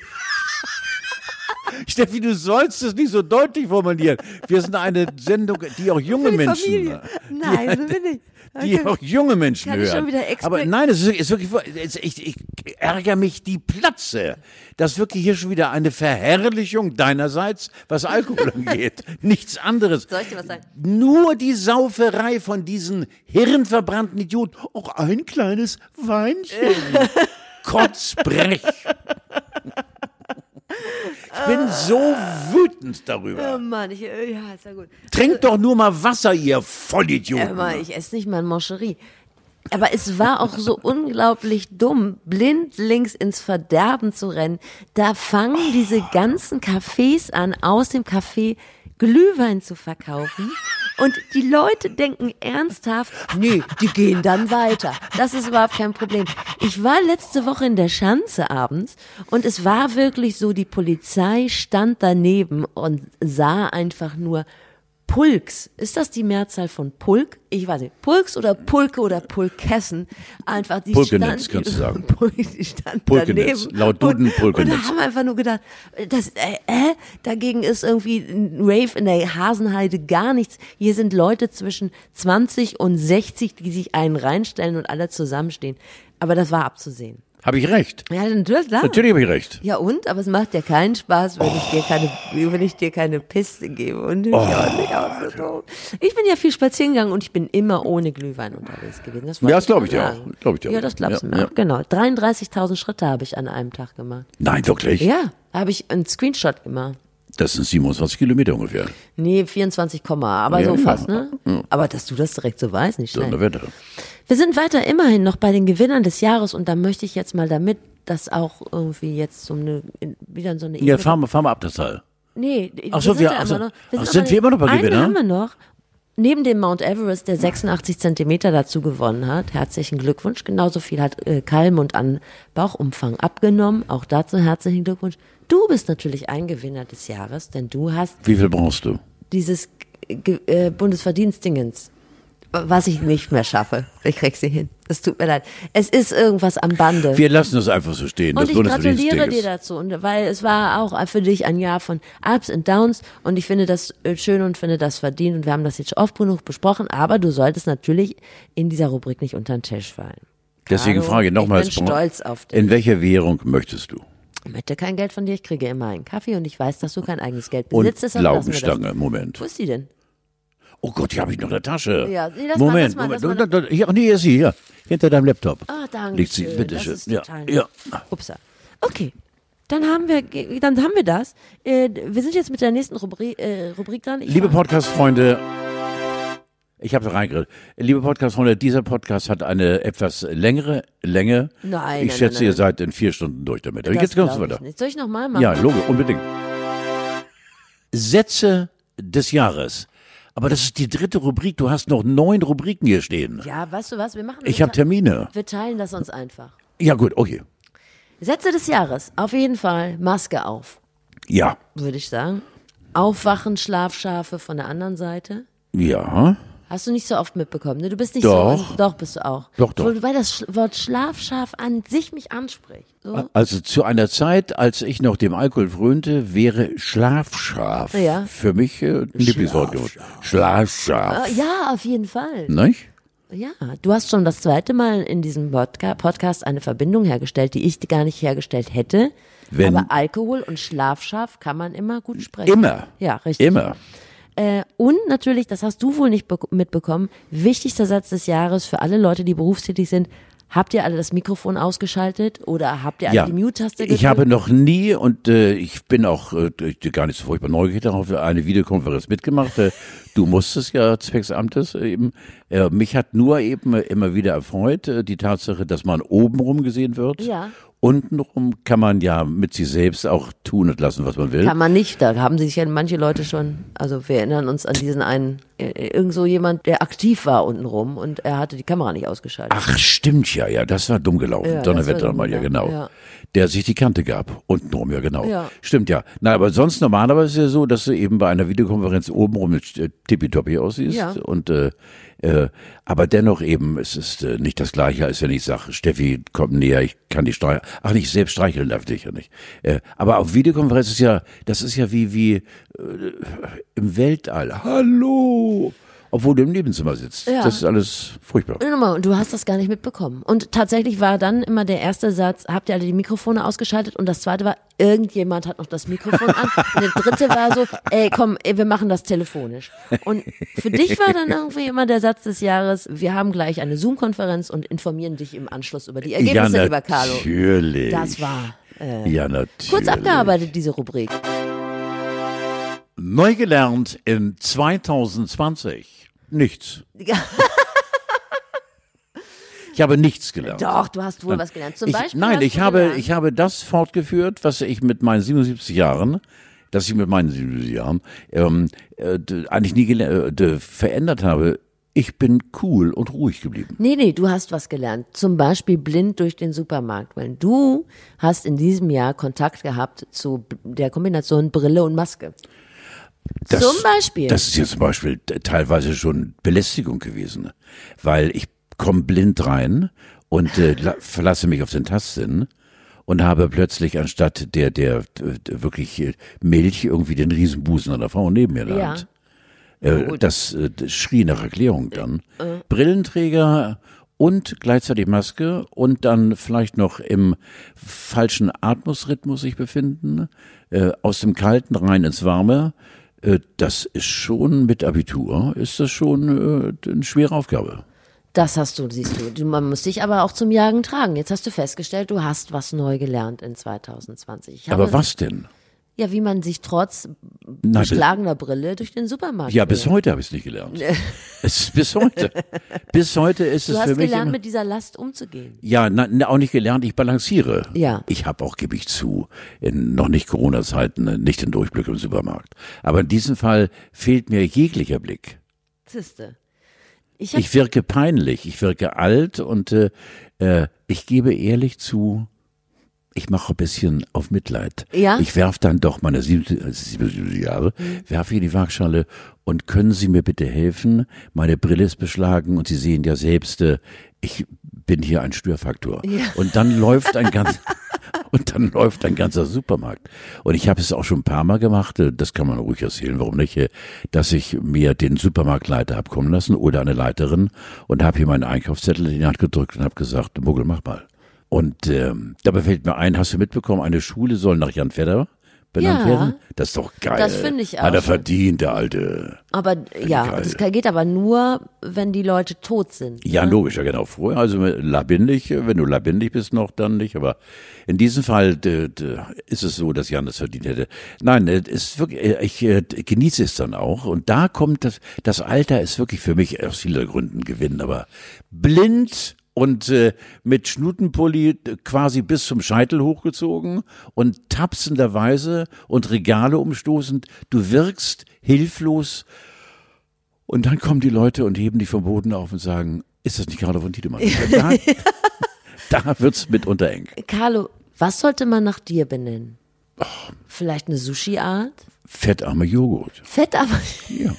Speaker 2: Steffi, du sollst es nicht so deutlich formulieren. Wir sind eine Sendung, die auch junge Menschen,
Speaker 1: Nein, so bin ich.
Speaker 2: Die auch junge Menschen
Speaker 1: Kann
Speaker 2: hören. Aber nein, es ist, ist wirklich, ich, ich ärgere mich die Platze, dass wirklich hier schon wieder eine Verherrlichung deinerseits, was Alkohol angeht, nichts anderes.
Speaker 1: Soll ich dir was sagen?
Speaker 2: Nur die Sauferei von diesen hirnverbrannten Idioten. Auch ein kleines Weinchen. Kotzbrech. Ich bin so wütend darüber.
Speaker 1: Oh Mann, ich, äh, ja, ist ja gut.
Speaker 2: Trinkt doch nur mal Wasser, ihr Vollidioten.
Speaker 1: Immer, ich esse nicht mal Moncherie. Aber es war auch so unglaublich dumm, blindlings ins Verderben zu rennen. Da fangen diese ganzen Cafés an, aus dem Café Glühwein zu verkaufen. Und die Leute denken ernsthaft, nee, die gehen dann weiter. Das ist überhaupt kein Problem. Ich war letzte Woche in der Schanze abends und es war wirklich so, die Polizei stand daneben und sah einfach nur Pulks. Ist das die Mehrzahl von Pulk? Ich weiß nicht. Pulks oder Pulke oder Pulkessen. Einfach die
Speaker 2: Pulkenetz,
Speaker 1: standen,
Speaker 2: kannst du sagen.
Speaker 1: Die standen
Speaker 2: Pulkenetz.
Speaker 1: daneben.
Speaker 2: Laut Duden
Speaker 1: und,
Speaker 2: Pulkenetz.
Speaker 1: Und haben einfach nur gedacht, das, äh, äh, dagegen ist irgendwie ein Rave in der Hasenheide gar nichts. Hier sind Leute zwischen 20 und 60, die sich einen reinstellen und alle zusammenstehen. Aber das war abzusehen.
Speaker 2: Habe ich recht?
Speaker 1: Ja, natürlich, klar.
Speaker 2: Natürlich habe ich recht.
Speaker 1: Ja und? Aber es macht ja keinen Spaß, wenn ich dir keine, wenn ich dir keine Piste gebe. Und auch so ich bin ja viel spazieren gegangen und ich bin immer ohne Glühwein unterwegs gewesen. Das
Speaker 2: Ja, das glaub
Speaker 1: mal
Speaker 2: ich dir auch. Glaub ich dir
Speaker 1: ja, das glaubst
Speaker 2: Ja,
Speaker 1: du mir.
Speaker 2: ja.
Speaker 1: Genau. 33.000 Schritte habe ich an einem Tag gemacht.
Speaker 2: Nein, wirklich?
Speaker 1: Ja, habe ich einen Screenshot gemacht.
Speaker 2: Das sind 27 Kilometer ungefähr.
Speaker 1: Nee, 24, Komma, aber
Speaker 2: Ja,
Speaker 1: so
Speaker 2: ja.
Speaker 1: fast, ne? Aber dass du das direkt so weißt, nicht schlecht.
Speaker 2: Donnerwetter.
Speaker 1: Wir sind weiter immerhin noch bei den Gewinnern des Jahres und da möchte ich jetzt mal damit, dass auch irgendwie jetzt so eine, in- wieder so eine
Speaker 2: Ja, fahren wir, fahren wir ab das Teil.
Speaker 1: Nee,
Speaker 2: Ach so,
Speaker 1: sind
Speaker 2: wir-
Speaker 1: ja
Speaker 2: ach so.
Speaker 1: immer noch.
Speaker 2: Ach, sind wir immer noch bei
Speaker 1: einen
Speaker 2: Gewinner?
Speaker 1: haben wir noch. Neben dem Mount Everest, der 86 Zentimeter dazu gewonnen hat, herzlichen Glückwunsch. Genauso viel hat äh, Kalmund an Bauchumfang abgenommen. Auch dazu herzlichen Glückwunsch. Du bist natürlich ein Gewinner des Jahres, denn du hast
Speaker 2: Wie viel brauchst du?
Speaker 1: dieses äh, Bundesverdienstdingens, was ich nicht mehr schaffe. Ich krieg sie hin. Es tut mir leid. Es ist irgendwas am Bande.
Speaker 2: Wir lassen das einfach so stehen.
Speaker 1: Und
Speaker 2: das
Speaker 1: ich gratuliere dir dazu, und weil es war auch für dich ein Jahr von Ups und Downs und ich finde das äh, schön und finde das verdient und wir haben das jetzt oft genug besprochen, aber du solltest natürlich in dieser Rubrik nicht unter den Tisch fallen.
Speaker 2: Deswegen frage ich nochmals.
Speaker 1: Ich bin stolz auf dich.
Speaker 2: In welcher Währung möchtest du?
Speaker 1: Ich möchte kein Geld von dir, ich kriege immer einen Kaffee und ich weiß, dass du kein eigenes Geld
Speaker 2: Und
Speaker 1: besitzt. das.
Speaker 2: Laugenstange. Moment.
Speaker 1: Wo ist die denn?
Speaker 2: Oh Gott, die habe ich noch in der Tasche.
Speaker 1: Ja, nee, mal,
Speaker 2: Moment,
Speaker 1: mal,
Speaker 2: Moment.
Speaker 1: lass mal.
Speaker 2: Da- da- Hier, ach nee, hier ist sie, hier. Hinter deinem Laptop.
Speaker 1: Ah, danke
Speaker 2: Liegt sie,
Speaker 1: schön.
Speaker 2: bitte
Speaker 1: das
Speaker 2: schön.
Speaker 1: Ist
Speaker 2: Ja, ja.
Speaker 1: Upsa. Okay. Dann haben wir, dann haben wir das. Äh, wir sind jetzt mit der nächsten Rubrik, äh, Rubrik dran. Ich
Speaker 2: Liebe Podcast-Freunde, ich habe reingeredet. Liebe Podcast-Freunde, dieser Podcast hat eine etwas längere Länge.
Speaker 1: Nein,
Speaker 2: Ich
Speaker 1: nein,
Speaker 2: schätze,
Speaker 1: nein,
Speaker 2: ihr seid in vier Stunden durch damit. Aber
Speaker 1: Das
Speaker 2: jetzt kommst du weiter.
Speaker 1: Soll ich nochmal machen?
Speaker 2: Ja, logisch, unbedingt. Sätze des Jahres. Aber das ist die dritte Rubrik. Du hast noch neun Rubriken hier stehen.
Speaker 1: Ja, weißt du was? Wir machen.
Speaker 2: Ich habe Termine.
Speaker 1: Wir teilen das uns einfach.
Speaker 2: Ja, gut, okay.
Speaker 1: Sätze des Jahres. Auf jeden Fall Maske auf,
Speaker 2: Ja.
Speaker 1: würde ich sagen. Aufwachen, Schlafschafe von der anderen Seite.
Speaker 2: Ja.
Speaker 1: Hast du nicht so oft mitbekommen, ne? Du bist nicht
Speaker 2: Doch.
Speaker 1: so. Doch, bist du auch.
Speaker 2: Doch, doch.
Speaker 1: Wobei das Wort Schlafschaf an sich mich anspricht. So.
Speaker 2: Also zu einer Zeit, als ich noch dem Alkohol frönte, wäre Schlafschaf
Speaker 1: Ja.
Speaker 2: für mich äh, ein Lieblingswort geworden. Schlafschaf.
Speaker 1: Äh, Ja, auf jeden Fall.
Speaker 2: Nicht?
Speaker 1: Ja, du hast schon das zweite Mal in diesem Podca Podcast eine Verbindung hergestellt, die ich gar nicht hergestellt hätte.
Speaker 2: Wenn-
Speaker 1: Aber Alkohol und Schlafschaf kann man immer gut sprechen.
Speaker 2: Immer.
Speaker 1: Ja, richtig.
Speaker 2: Immer.
Speaker 1: Äh, und natürlich, das hast du wohl nicht be- mitbekommen, wichtigster Satz des Jahres für alle Leute, die berufstätig sind. Habt ihr alle das Mikrofon ausgeschaltet oder habt ihr alle
Speaker 2: Ja,
Speaker 1: die Mute-Taste gedrückt?
Speaker 2: ich habe noch nie und äh, ich bin auch äh, gar nicht so furchtbar neugierig darauf, eine Videokonferenz mitgemacht. Äh, du musstest ja zwecks Amtes eben. Äh, mich hat nur eben immer wieder erfreut äh, die Tatsache, dass man obenrum gesehen wird.
Speaker 1: Ja.
Speaker 2: Untenrum kann man ja mit sich selbst auch tun und lassen, was man will.
Speaker 1: Kann man nicht, da haben sich ja manche Leute schon, also wir erinnern uns an diesen einen, äh, irgend so jemand, der aktiv war untenrum und er hatte die Kamera nicht ausgeschaltet.
Speaker 2: Ach, stimmt ja, ja, das war dumm gelaufen.
Speaker 1: Ja,
Speaker 2: Donnerwetter
Speaker 1: war
Speaker 2: mal, ja genau.
Speaker 1: ja.
Speaker 2: Der sich die Kante gab. Untenrum, ja genau.
Speaker 1: Ja.
Speaker 2: Stimmt ja. Na, aber sonst normalerweise ist ja so, dass du eben bei einer Videokonferenz obenrum mit äh, tippitoppi aussiehst.
Speaker 1: Ja.
Speaker 2: Und äh, äh, aber dennoch eben, es ist äh, nicht das Gleiche, als wenn ich sage, Steffi, komm näher, ich kann dich streicheln. Ach, nicht selbst streicheln darf ich ja nicht. Äh, aber auf Videokonferenz ist ja, das ist ja wie wie äh, im Weltall. Hallo. Obwohl du im Nebenzimmer sitzt.
Speaker 1: Ja.
Speaker 2: Das ist alles furchtbar.
Speaker 1: Und du hast das gar nicht mitbekommen. Und tatsächlich war dann immer der erste Satz, habt ihr alle die Mikrofone ausgeschaltet? Und das zweite war, irgendjemand hat noch das Mikrofon an. Und der dritte war so, ey, komm, ey, wir machen das telefonisch. Und für dich war dann irgendwie immer der Satz des Jahres, wir haben gleich eine Zoom-Konferenz und informieren dich im Anschluss über die Ergebnisse,
Speaker 2: ja,
Speaker 1: lieber Carlo.
Speaker 2: natürlich.
Speaker 1: Das war äh,
Speaker 2: Ja, natürlich.
Speaker 1: kurz abgearbeitet, diese Rubrik.
Speaker 2: Neu gelernt in 2020. Nichts. Ich habe nichts gelernt.
Speaker 1: Doch, du hast wohl was gelernt. Zum
Speaker 2: ich,
Speaker 1: Beispiel
Speaker 2: nein, ich habe,
Speaker 1: gelernt-
Speaker 2: ich habe das fortgeführt, was ich mit meinen 77 Jahren, dass ich mit meinen 77 Jahren ähm, äh, eigentlich nie äh, verändert habe. Ich bin cool und ruhig geblieben.
Speaker 1: Nee, nee, du hast was gelernt. Zum Beispiel blind durch den Supermarkt. Weil du hast in diesem Jahr Kontakt gehabt zu der Kombination Brille und Maske.
Speaker 2: Das,
Speaker 1: Zum Beispiel.
Speaker 2: Das ist jetzt zum Beispiel teilweise schon Belästigung gewesen, weil ich komme blind rein und äh, la- verlasse mich auf den Tastsinn und habe plötzlich anstatt der der äh, wirklich äh, Milch irgendwie den Riesenbusen einer Frau neben mir in der
Speaker 1: Ja.
Speaker 2: Hand. Äh, das, äh, das schrie nach Erklärung dann. Brillenträger und gleichzeitig Maske und dann vielleicht noch im falschen Atmungsrhythmus sich befinden, äh, aus dem Kalten rein ins Warme, äh, das ist schon mit Abitur, ist das schon äh, eine schwere Aufgabe.
Speaker 1: Das hast du, siehst du. du. Man muss dich aber auch zum Jagen tragen. Jetzt hast du festgestellt, du hast was neu gelernt in 2020.
Speaker 2: aber was denn?
Speaker 1: Ja, wie man sich trotz Nein, beschlagener Brille durch den Supermarkt.
Speaker 2: Ja, bis heute habe ich es nicht gelernt. es ist bis heute. bis heute ist
Speaker 1: du
Speaker 2: es für mich.
Speaker 1: Du hast gelernt, mit dieser Last umzugehen.
Speaker 2: Ja, na, auch nicht gelernt, ich balanciere.
Speaker 1: Ja.
Speaker 2: Ich habe auch, gebe ich zu, in noch nicht Corona-Zeiten äh, nicht den Durchblick im Supermarkt. Aber in diesem Fall fehlt mir jeglicher Blick.
Speaker 1: Ziste.
Speaker 2: Ich, ich wirke peinlich, ich wirke alt und äh, äh ich gebe ehrlich zu, ich mache ein bisschen auf Mitleid.
Speaker 1: Ja?
Speaker 2: Ich werfe dann doch meine 77 Jahre, mhm. werfe in die Waagschale und können Sie mir bitte helfen? Meine Brille ist beschlagen und Sie sehen ja selbst, äh, ich bin hier ein Störfaktor. Ja. Und dann läuft ein ganz und dann läuft ein ganzer Supermarkt. Und ich habe es auch schon ein paar Mal gemacht, äh, das kann man ruhig erzählen, warum nicht, äh, dass ich mir den Supermarktleiter hab kommen lassen oder eine Leiterin und habe hier meinen Einkaufszettel in die Hand gedrückt und habe gesagt, Muggel, mach mal. Und ähm, dabei fällt mir ein, hast du mitbekommen, eine Schule soll nach Jan Fedder benannt
Speaker 1: ja,
Speaker 2: werden? Das ist doch geil.
Speaker 1: Das finde ich auch.
Speaker 2: Hat er verdient, der alte.
Speaker 1: Aber ja, das geht aber nur, wenn die Leute tot sind.
Speaker 2: Ja,
Speaker 1: ne?
Speaker 2: logisch, ja genau. Vorher, also labindig, wenn du labindig bist noch, dann nicht. Aber in diesem Fall ist es so, dass Jan das verdient hätte. Nein, ist wirklich, äh, ich äh, genieße es dann auch. Und da kommt das, das Alter ist wirklich für mich aus vielen Gründen Gewinn, aber blind und äh, mit Schnutenpulli quasi bis zum Scheitel hochgezogen und tapsenderweise und Regale umstoßend. Du wirkst hilflos. Und dann kommen die Leute und heben dich vom Boden auf und sagen, ist das nicht Carlo von Tiedemann? Da, da wird's mitunter eng.
Speaker 1: Carlo, was sollte man nach dir benennen? Oh. Vielleicht eine Sushi-Art?
Speaker 2: Fettarme Joghurt.
Speaker 1: Fettarme?
Speaker 2: Ja.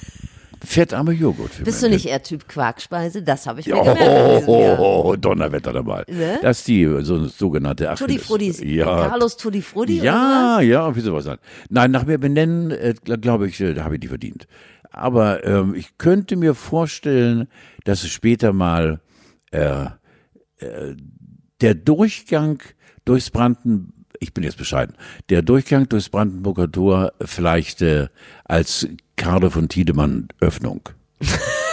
Speaker 2: Fettarme Joghurt. Für
Speaker 1: Bist du nicht eher Typ Quarkspeise? Das habe ich mir
Speaker 2: oh, gemerkt. Oh, oh, Donnerwetter dabei. Ne? Das ist die so sogenannte
Speaker 1: Tutti Frutti.
Speaker 2: Ja.
Speaker 1: Carlos Tutti Frutti
Speaker 2: Ja, ja, wie sowas. Nein, nach mir benennen, äh, glaube ich, äh, habe ich die verdient. Aber ähm, ich könnte mir vorstellen, dass es später mal äh, äh, der Durchgang durchs Branden ich bin jetzt bescheiden, der Durchgang durchs Brandenburger Tor vielleicht äh, als Karle von Tiedemann Öffnung.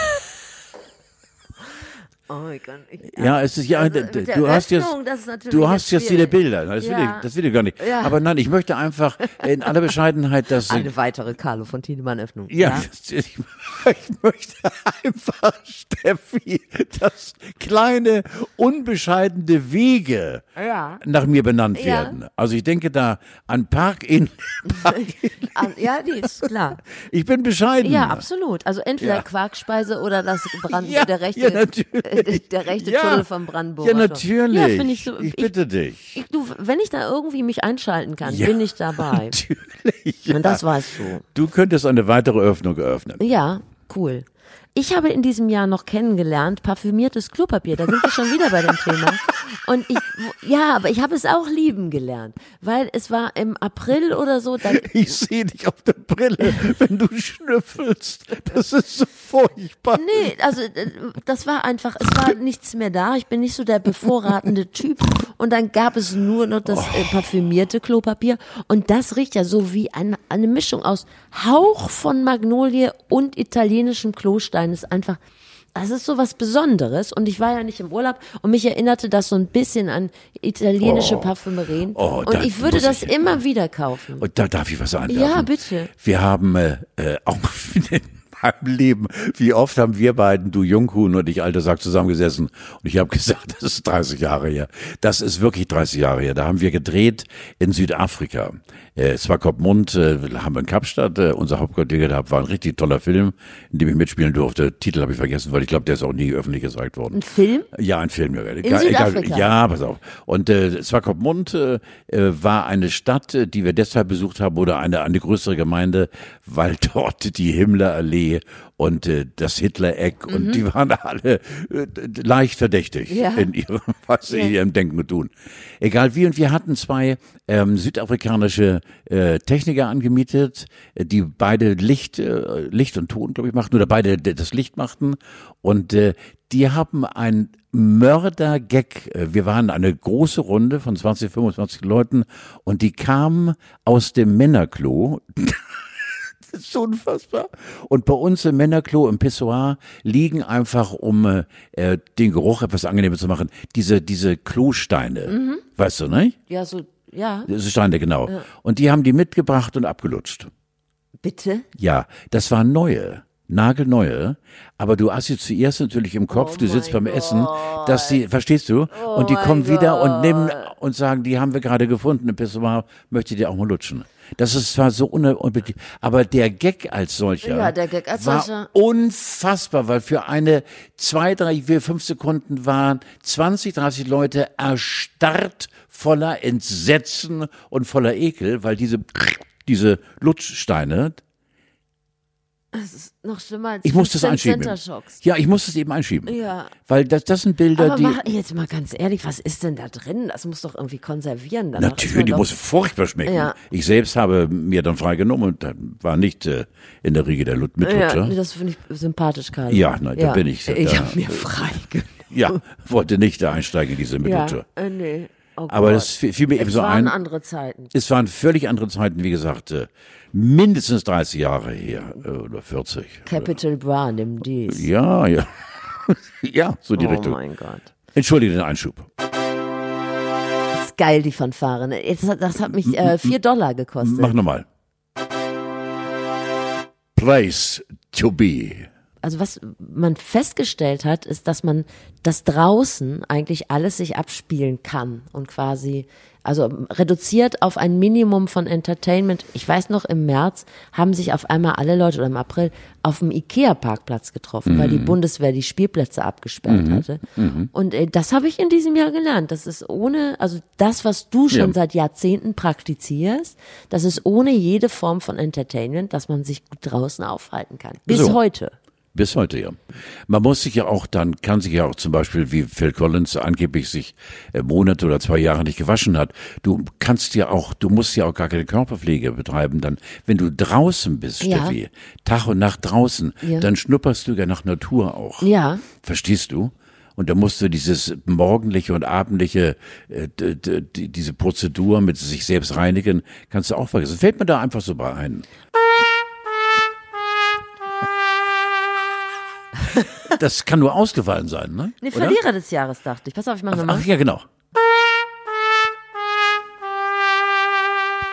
Speaker 1: Oh mein Gott.
Speaker 2: ja, es ist ja, also, du hast jetzt, du hast jetzt viele Bilder. Das, ja. will ich, das will ich gar nicht. Ja. Aber nein, ich möchte einfach in aller Bescheidenheit, dass
Speaker 1: eine weitere Carlo von Tiedemann Öffnung.
Speaker 2: Ja, ja? Ich, ich, möchte einfach Steffi, dass kleine unbescheidene Wege nach mir benannt werden. Also ich denke da an Park in. Park
Speaker 1: in ja, die ist klar.
Speaker 2: Ich bin bescheiden.
Speaker 1: Ja, absolut. Also entweder Quarkspeise oder das Brand der rechte.
Speaker 2: Ja, natürlich.
Speaker 1: der rechte ja. Tunnel von Brandenburg.
Speaker 2: Ja, natürlich. Ja,
Speaker 1: ich, so,
Speaker 2: ich bitte dich.
Speaker 1: Ich, du, wenn ich da irgendwie mich einschalten kann, ja, bin ich dabei.
Speaker 2: Natürlich.
Speaker 1: Und das weißt du.
Speaker 2: Du könntest eine weitere Öffnung eröffnen.
Speaker 1: Ja, cool. Ich habe in diesem Jahr noch kennengelernt parfümiertes Klopapier. Da sind wir schon wieder bei dem Thema. Und ich, ja, aber ich habe es auch lieben gelernt, weil es war im April oder so.
Speaker 2: Ich sehe dich auf der Brille, wenn du schnüffelst. Das ist so furchtbar.
Speaker 1: Nee, also äh, das war einfach, es war nichts mehr da. Ich bin nicht so der bevorratende Typ. Und dann gab es nur noch das äh, parfümierte Klopapier. Und das riecht ja so wie eine, eine Mischung aus Hauch von Magnolie und italienischem Klostein. Das ist einfach, das ist so was Besonderes. Und ich war ja nicht im Urlaub und mich erinnerte das so ein bisschen an italienische oh, Parfümerien. Oh, und ich würde das ich, immer wieder kaufen.
Speaker 2: Und da darf ich was anwerfen.
Speaker 1: Ja, bitte.
Speaker 2: Wir haben äh, äh auch meinem Leben. Wie oft haben wir beiden, du Junghuhn und ich alter Sack, zusammengesessen und ich habe gesagt, das ist 30 Jahre her. Das ist wirklich 30 Jahre her. Da haben wir gedreht in Südafrika. Äh, Swakopmund äh, haben wir in Kapstadt äh, unser Hauptquartier gehabt. War ein richtig toller Film, in dem ich mitspielen durfte. Titel habe ich vergessen, weil ich glaube, der ist auch nie öffentlich gezeigt worden.
Speaker 1: Ein Film?
Speaker 2: Ja, ein Film.
Speaker 1: In egal, Südafrika?
Speaker 2: ja, pass auf. Und äh, Swakopmund äh, äh, war eine Stadt, die wir deshalb besucht haben, oder eine, eine größere Gemeinde, weil dort die Himmlerallee Und äh, das Hitler-Eck und die waren alle äh, leicht verdächtig
Speaker 1: Ja.
Speaker 2: in ihrem, was sie in ihrem Denken und Tun. Egal wie, und wir hatten zwei ähm, südafrikanische äh, Techniker angemietet, äh, die beide Licht, äh, Licht und Ton, glaube ich, machten, oder beide das Licht machten. Und äh, die haben ein Mörder-Gag. Äh, Wir waren eine große Runde von 20, 25 Leuten und die kamen aus dem Männerklo. Das ist so unfassbar. Und bei uns im Männerklo, im Pissoir, liegen einfach, um äh, den Geruch etwas angenehmer zu machen, diese, diese Klosteine. Weißt du, ne?
Speaker 1: Ja, so, ja,
Speaker 2: Diese Steine, genau. Und die haben die mitgebracht und abgelutscht.
Speaker 1: bitte.
Speaker 2: Ja, das waren neue, nagelneue, aber du assoziierst natürlich im Kopf, du sitzt beim Essen, dass die, verstehst du? und die kommen wieder und nehmen und sagen, die haben wir gerade gefunden im Pissoir, möchte die auch mal lutschen. Das ist zwar so unbedingt, aber der Gag als solcher
Speaker 1: Ja, der Gag als
Speaker 2: war
Speaker 1: solcher.
Speaker 2: unfassbar, weil für eine zwei, drei, vier, fünf Sekunden waren 20, 30 Leute erstarrt voller Entsetzen und voller Ekel, weil diese diese Lutschsteine
Speaker 1: Noch schlimmer als
Speaker 2: ich muss das
Speaker 1: 15
Speaker 2: einschieben.
Speaker 1: Center Shocks.
Speaker 2: Ja, ich muss es eben einschieben.
Speaker 1: Ja.
Speaker 2: Weil das, das sind Bilder,
Speaker 1: Aber
Speaker 2: die.
Speaker 1: mach, jetzt mal ganz ehrlich, was ist denn da drin? Das muss doch irgendwie konservieren. Danach ist
Speaker 2: Natürlich, die
Speaker 1: doch-
Speaker 2: muss furchtbar schmecken.
Speaker 1: Ja.
Speaker 2: Ich selbst habe mir dann freigenommen und da war nicht äh, in der Riege der Lut
Speaker 1: Ja,
Speaker 2: Mitlutscher.
Speaker 1: nee, das finde ich sympathisch, Karl.
Speaker 2: Ja, nein, da bin ich.
Speaker 1: Ich
Speaker 2: Da-
Speaker 1: habe mir freigenommen.
Speaker 2: Ja, wollte nicht da einsteigen in diese
Speaker 1: Ja,
Speaker 2: Mitlutscher.
Speaker 1: äh, nee. Oh
Speaker 2: Aber das fiel mir eben
Speaker 1: es
Speaker 2: so
Speaker 1: waren
Speaker 2: ein.
Speaker 1: andere Zeiten.
Speaker 2: Es waren völlig andere Zeiten, wie gesagt, äh, mindestens 30 Jahre her äh, oder 40.
Speaker 1: Capital Bra, nimm dies.
Speaker 2: Ja, ja. ja, so die
Speaker 1: oh
Speaker 2: Richtung.
Speaker 1: mein Gott.
Speaker 2: Entschuldige den Einschub.
Speaker 1: Das ist geil, die Fanfare. Das hat mich äh, vier Dollar gekostet.
Speaker 2: Mach nochmal. Place to be.
Speaker 1: also was man festgestellt hat, ist, dass man das draußen eigentlich alles sich abspielen kann und quasi, also reduziert auf ein Minimum von Entertainment. Ich weiß noch, im März haben sich auf einmal alle Leute oder im April auf dem Ikea-Parkplatz getroffen, weil die Bundeswehr die Spielplätze abgesperrt hatte. Und äh, das habe ich in diesem Jahr gelernt. Das ist ohne, also das, was du schon
Speaker 2: Ja.
Speaker 1: seit Jahrzehnten praktizierst, das ist ohne jede Form von Entertainment, dass man sich gut draußen aufhalten kann. Bis
Speaker 2: So.
Speaker 1: heute.
Speaker 2: Bis heute, ja. Man muss sich ja auch dann, kann sich ja auch zum Beispiel, wie Phil Collins angeblich sich äh, Monate oder zwei Jahre nicht gewaschen hat. Du kannst ja auch, du musst ja auch gar keine Körperpflege betreiben. Dann, wenn du draußen bist,
Speaker 1: Ja.
Speaker 2: Steffi, Tag und Nacht draußen,
Speaker 1: Ja.
Speaker 2: dann schnupperst du ja nach Natur auch.
Speaker 1: Ja.
Speaker 2: Verstehst du? Und da musst du dieses morgendliche und abendliche, äh, diese Prozedur mit sich selbst reinigen, kannst du auch vergessen. Fällt mir da einfach so bei ein. Das kann nur ausgefallen sein, ne?
Speaker 1: Nee,
Speaker 2: Oder?
Speaker 1: Verlierer des Jahres, dachte ich. Pass auf, ich mach nochmal.
Speaker 2: Ach ja, genau.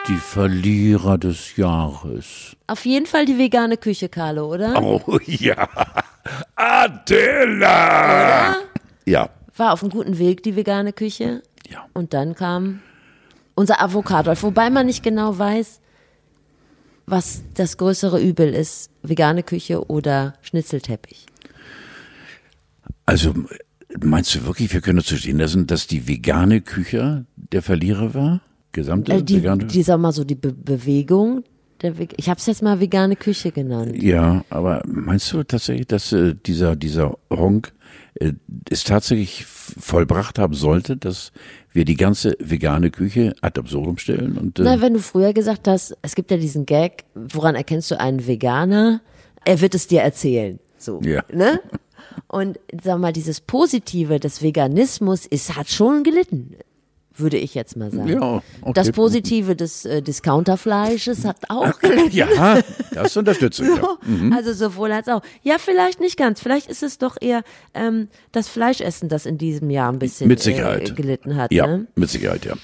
Speaker 2: Die Verlierer des Jahres.
Speaker 1: Auf jeden Fall die vegane Küche, Carlo, oder?
Speaker 2: Oh ja. Adela! Ja.
Speaker 1: War auf einem guten Weg, die vegane Küche.
Speaker 2: Ja.
Speaker 1: Und dann kam unser Avocado, wobei man nicht genau weiß, was das größere Übel ist, vegane Küche oder Schnitzelteppich.
Speaker 2: Also, meinst du wirklich, wir können zu stehen lassen, dass die vegane Küche der Verlierer war? Gesamte
Speaker 1: Äh, die,
Speaker 2: vegane?
Speaker 1: die, sag mal so, die Be Bewegung, ich habe es jetzt mal vegane Küche genannt.
Speaker 2: ja, aber meinst du tatsächlich, dass äh, dieser, dieser Honk äh, es tatsächlich vollbracht haben sollte, dass wir die ganze vegane Küche ad absurdum stellen? Und, äh,
Speaker 1: Na, wenn du früher gesagt hast, es gibt ja diesen Gag, woran erkennst du einen Veganer? Er wird es dir erzählen. So.
Speaker 2: Ja.
Speaker 1: Ne? Und sag mal, dieses Positive des Veganismus ist, hat schon gelitten, würde ich jetzt mal sagen.
Speaker 2: Ja, okay.
Speaker 1: Das Positive des äh, Discounterfleisches hat auch gelitten.
Speaker 2: ja, das unterstütze ich. Ja. Mhm.
Speaker 1: Also sowohl als auch. Ja, vielleicht nicht ganz. Vielleicht ist es doch eher ähm, das Fleischessen, das in diesem Jahr ein bisschen
Speaker 2: Mit Sicherheit.
Speaker 1: Äh, gelitten hat.
Speaker 2: Ja,
Speaker 1: Ne?
Speaker 2: mit Sicherheit, ja.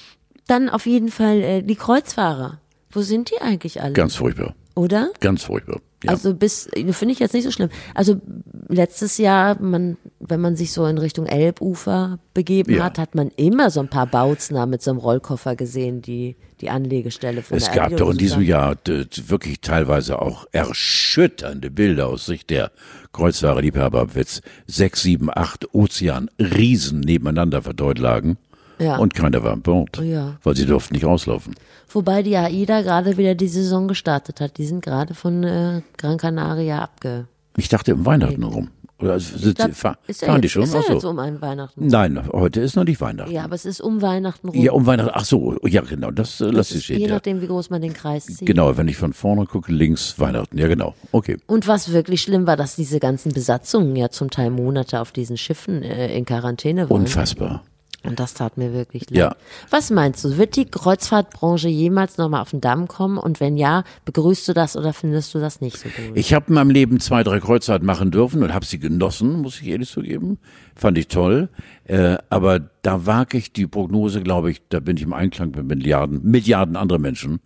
Speaker 1: Dann auf jeden Fall äh, die Kreuzfahrer. Wo sind die eigentlich alle?
Speaker 2: Ganz furchtbar.
Speaker 1: Oder?
Speaker 2: Ganz furchtbar. Ja.
Speaker 1: Also bis, finde ich jetzt nicht so schlimm. Also letztes Jahr, man, wenn man sich so in Richtung Elbufer begeben
Speaker 2: Ja.
Speaker 1: hat, hat man immer so ein paar Bautzner mit so einem Rollkoffer gesehen, die die Anlegestelle von
Speaker 2: es
Speaker 1: der
Speaker 2: gab doch in diesem. Jahr d- wirklich teilweise auch erschütternde Bilder aus Sicht der Kreuzfahrer Liebhaber am Witz. Sechs, sieben, acht Ozean Riesen nebeneinander verdeut lagen.
Speaker 1: Ja.
Speaker 2: Und keiner war an Bord,
Speaker 1: Ja.
Speaker 2: weil sie durften nicht rauslaufen.
Speaker 1: Wobei die AIDA gerade wieder die Saison gestartet hat. Die sind gerade von äh, Gran Canaria abge.
Speaker 2: Ich dachte im Weihnachten rum. Oder sind
Speaker 1: glaub,
Speaker 2: fahren die
Speaker 1: jetzt,
Speaker 2: schon?
Speaker 1: Ist ja
Speaker 2: Ach so.
Speaker 1: jetzt um ein Weihnachten. rum.
Speaker 2: Nein, heute ist noch nicht Weihnachten.
Speaker 1: Ja, aber es ist um Weihnachten rum.
Speaker 2: Ja, um Weihnachten. Ach so, ja genau, das äh,
Speaker 1: Das
Speaker 2: ich
Speaker 1: ist,
Speaker 2: stehen.
Speaker 1: je
Speaker 2: Ja.
Speaker 1: nachdem, wie groß man den Kreis zieht.
Speaker 2: Genau, wenn ich von vorne gucke, links Weihnachten. Ja, genau. Okay.
Speaker 1: Und was wirklich schlimm war, dass diese ganzen Besatzungen ja zum Teil Monate auf diesen Schiffen äh, in Quarantäne waren.
Speaker 2: Unfassbar.
Speaker 1: Und das tat mir wirklich leid.
Speaker 2: Ja.
Speaker 1: Was meinst du, wird die Kreuzfahrtbranche jemals nochmal auf den Damm kommen? Und wenn ja, begrüßt du das oder findest du das nicht so gut?
Speaker 2: Ich habe in meinem Leben zwei, drei Kreuzfahrten machen dürfen und habe sie genossen, muss ich ehrlich zugeben. Fand ich toll. Äh, aber da wage ich die Prognose, glaube ich, da bin ich im Einklang mit Milliarden, Milliarden andere Menschen.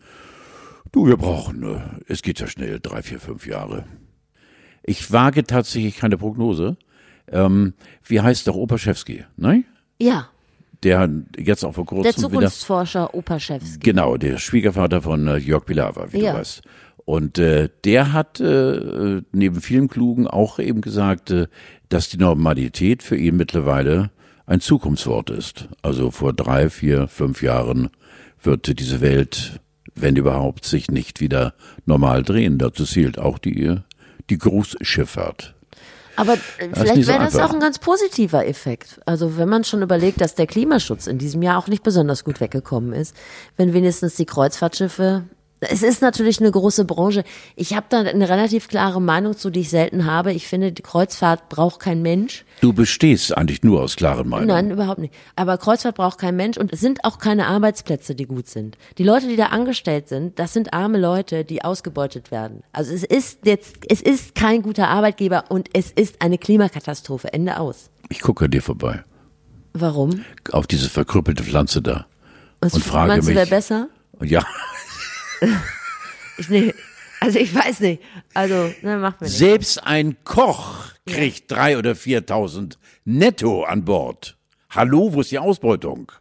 Speaker 2: Du, wir brauchen, äh, es geht ja schnell, drei, vier, fünf Jahre. Ich wage tatsächlich keine Prognose. Ähm, wie heißt doch Opaschewski, ne?
Speaker 1: ja,
Speaker 2: Der jetzt auch vor kurzem
Speaker 1: der
Speaker 2: wieder
Speaker 1: Zukunftsforscher Opaschewski.
Speaker 2: Genau, der Schwiegervater von äh, Jörg Pilawa, wie
Speaker 1: Ja.
Speaker 2: du weißt. Und äh, der hat äh, neben vielen Klugen auch eben gesagt, äh, dass die Normalität für ihn mittlerweile ein Zukunftswort ist. Also vor drei, vier, fünf Jahren wird diese Welt, wenn überhaupt, sich nicht wieder normal drehen. Dazu zählt auch die, die Großschifffahrt.
Speaker 1: Aber äh, vielleicht
Speaker 2: so
Speaker 1: wäre das auch ein ganz positiver Effekt. Also wenn man schon überlegt, dass der Klimaschutz in diesem Jahr auch nicht besonders gut weggekommen ist, wenn wenigstens die Kreuzfahrtschiffe es ist natürlich eine große Branche. Ich habe da eine relativ klare Meinung zu, die ich selten habe. Ich finde, die Kreuzfahrt braucht kein Mensch.
Speaker 2: Du bestehst eigentlich nur aus klaren Meinungen.
Speaker 1: Nein, überhaupt nicht. Aber Kreuzfahrt braucht kein Mensch und es sind auch keine Arbeitsplätze, die gut sind. Die Leute, die da angestellt sind, das sind arme Leute, die ausgebeutet werden. Also es ist jetzt, es ist kein guter Arbeitgeber und es ist eine Klimakatastrophe. Ende aus.
Speaker 2: Ich gucke dir vorbei.
Speaker 1: Warum?
Speaker 2: Auf diese verkrüppelte Pflanze da.
Speaker 1: Was
Speaker 2: Und frage
Speaker 1: meinst du,
Speaker 2: mich-
Speaker 1: wäre besser?
Speaker 2: Ja.
Speaker 1: Ich, nee, also ich weiß nicht. Also, ne, macht mir nicht.
Speaker 2: Selbst ein Koch kriegt drei oder 4.000 netto an Bord. Hallo, wo ist die Ausbeutung?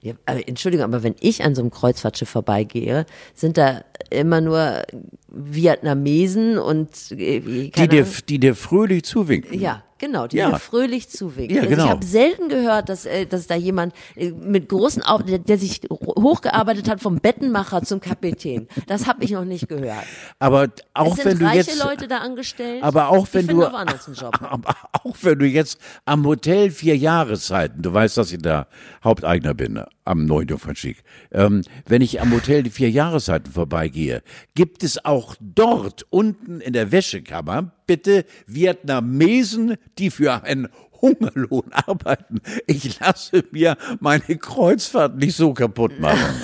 Speaker 1: Ja, aber Entschuldigung, aber wenn ich an so einem Kreuzfahrtschiff vorbeigehe, sind da immer nur Vietnamesen und äh,
Speaker 2: Die dir, die dir fröhlich zuwinken.
Speaker 1: Ja, genau, die
Speaker 2: Ja.
Speaker 1: fröhlich zuwinken.
Speaker 2: Ja,
Speaker 1: Also
Speaker 2: genau.
Speaker 1: Ich habe selten gehört, dass, äh, dass da jemand äh, mit großen Augen, der, der sich hochgearbeitet hat vom Bettenmacher zum Kapitän. Das habe ich noch nicht gehört.
Speaker 2: Aber auch
Speaker 1: es
Speaker 2: wenn du jetzt,
Speaker 1: Leute da angestellt.
Speaker 2: aber auch wenn du,
Speaker 1: auch
Speaker 2: aber auch wenn du jetzt am Hotel vier Jahreszeiten, du weißt, dass ich da Haupteigner bin, am neuen Jungfernstieg, ähm, wenn ich am Hotel die vier Jahreszeiten vorbeigehe, gibt es auch dort unten in der Wäschekammer bitte Vietnamesen, die für einen Hungerlohn arbeiten. Ich lasse mir meine Kreuzfahrt nicht so kaputt machen.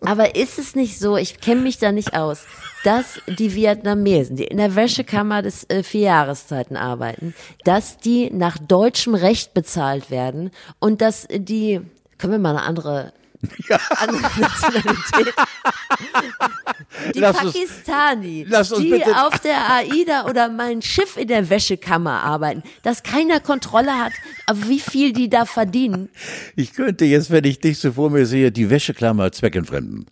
Speaker 1: Aber ist es nicht so, ich kenne mich da nicht aus, dass die Vietnamesen, die in der Wäschekammer des äh, vier Jahreszeiten arbeiten, dass die nach deutschem Recht bezahlt werden und dass die, können wir mal eine andere, andere Nationalität, die
Speaker 2: Lass uns-
Speaker 1: Pakistani,
Speaker 2: lass uns
Speaker 1: die auf der AIDA oder mein Schiff in der Wäschekammer arbeiten, dass keiner Kontrolle hat, wie viel die da verdienen.
Speaker 2: Ich könnte jetzt, wenn ich dich so vor mir sehe, die Wäscheklammer zweckentfremden.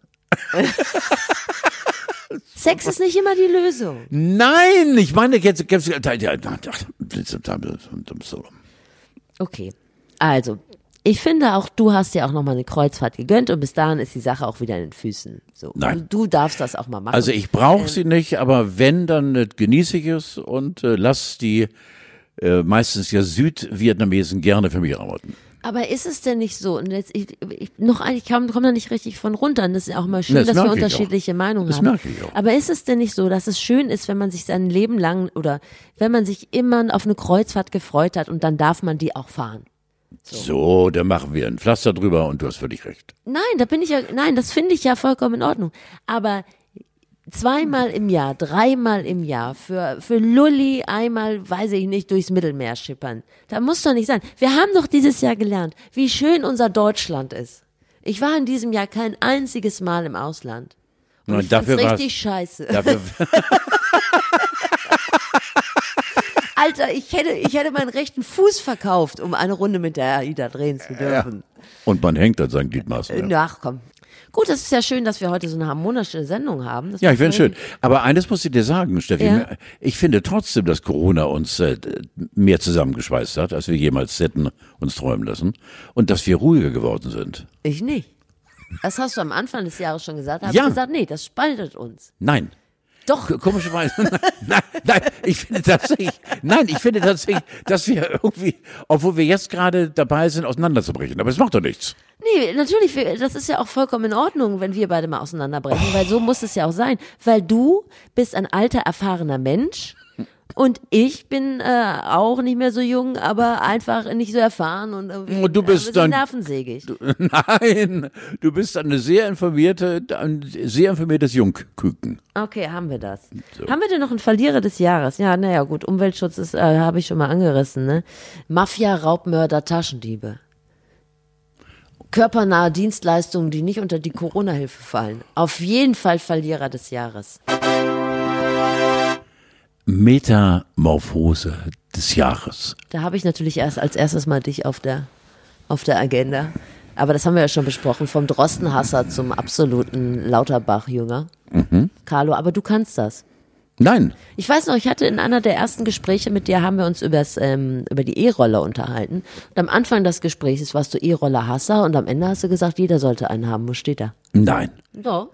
Speaker 1: Sex ist nicht immer die Lösung.
Speaker 2: Nein, ich meine jetzt, jetzt
Speaker 1: Okay. Also, ich finde auch, du hast ja auch nochmal eine Kreuzfahrt gegönnt und bis dahin ist die Sache auch wieder in den Füßen. So.
Speaker 2: Nein.
Speaker 1: Also, du darfst das auch mal machen.
Speaker 2: Also ich brauche sie nicht, aber wenn, dann äh, genieße ich es und äh, lass die äh, meistens ja Südvietnamesen gerne für mich arbeiten.
Speaker 1: Aber ist es denn nicht so? Und jetzt, ich, ich, noch ein, ich komme komm da nicht richtig von runter. Und das ist auch mal schön,
Speaker 2: Das
Speaker 1: dass wir unterschiedliche Meinungen
Speaker 2: Das
Speaker 1: haben.
Speaker 2: merke ich auch.
Speaker 1: Aber ist es denn nicht so, dass es schön ist, wenn man sich sein Leben lang oder wenn man sich immer auf eine Kreuzfahrt gefreut hat und dann darf man die auch fahren?
Speaker 2: So, dann machen wir ein Pflaster drüber und du hast völlig recht.
Speaker 1: Nein, da bin ich ja, nein, das finde ich ja vollkommen in Ordnung. Aber zweimal im Jahr, dreimal im Jahr für, für Lulli einmal, weiß ich nicht, durchs Mittelmeer schippern. Da muss doch nicht sein. Wir haben doch dieses Jahr gelernt, wie schön unser Deutschland ist. Ich war in diesem Jahr kein einziges Mal im Ausland. Und
Speaker 2: Nein,
Speaker 1: ich
Speaker 2: dafür
Speaker 1: richtig scheiße.
Speaker 2: Dafür,
Speaker 1: Alter, ich hätte, ich hätte meinen rechten Fuß verkauft, um eine Runde mit der AIDA drehen zu dürfen.
Speaker 2: und man hängt an seinen Gliedmaßen. Ja.
Speaker 1: Ach komm. Gut, das ist ja schön, dass wir heute so eine harmonische Sendung haben. Das
Speaker 2: Ja, ich finde schön. Aber eines muss ich dir sagen, Steffi.
Speaker 1: Ja.
Speaker 2: Ich finde trotzdem, dass Corona uns äh, mehr zusammengeschweißt hat, als wir jemals hätten uns träumen lassen. Und dass wir ruhiger geworden sind.
Speaker 1: Ich nicht. Das hast du am Anfang des Jahres schon gesagt. Da habe
Speaker 2: Ja.
Speaker 1: ich gesagt, nee, das spaltet uns.
Speaker 2: Nein.
Speaker 1: Doch.
Speaker 2: Komischerweise. nein, nein, ich finde tatsächlich, nein, ich finde tatsächlich, dass wir irgendwie, obwohl wir jetzt gerade dabei sind, auseinanderzubrechen. Aber es macht doch nichts.
Speaker 1: Nee, natürlich, das ist ja auch vollkommen in Ordnung, wenn wir beide mal auseinanderbrechen, weil so muss es ja auch sein. Weil du bist ein alter, erfahrener Mensch und ich bin äh, auch nicht mehr so jung, aber einfach nicht so erfahren und irgendwie
Speaker 2: du bist dann-
Speaker 1: nervensägig.
Speaker 2: Nein, du bist eine sehr informierte, ein sehr informiertes Jungküken.
Speaker 1: Okay, haben wir das. Haben wir denn noch einen Verlierer des Jahres? Ja, naja, gut, Umweltschutz ist, äh, habe ich schon mal angerissen, ne? Mafia, Raubmörder, Taschendiebe. Körpernahe Dienstleistungen, die nicht unter die Corona-Hilfe fallen. Auf jeden Fall Verlierer des Jahres.
Speaker 2: Metamorphose des Jahres.
Speaker 1: Da habe ich natürlich erst als erstes mal dich auf der, auf der Agenda. Aber das haben wir ja schon besprochen, vom Drostenhasser zum absoluten Lauterbach-Jünger. Carlo, aber du kannst das.
Speaker 2: Nein,
Speaker 1: Ich weiß noch, ich hatte in einer der ersten Gespräche mit dir, haben wir uns übers, ähm, über die E-Roller unterhalten. Und am Anfang des Gesprächs warst du E-Roller-Hasser und am Ende hast du gesagt, jeder sollte einen haben. Wo steht er?
Speaker 2: nein.
Speaker 1: So.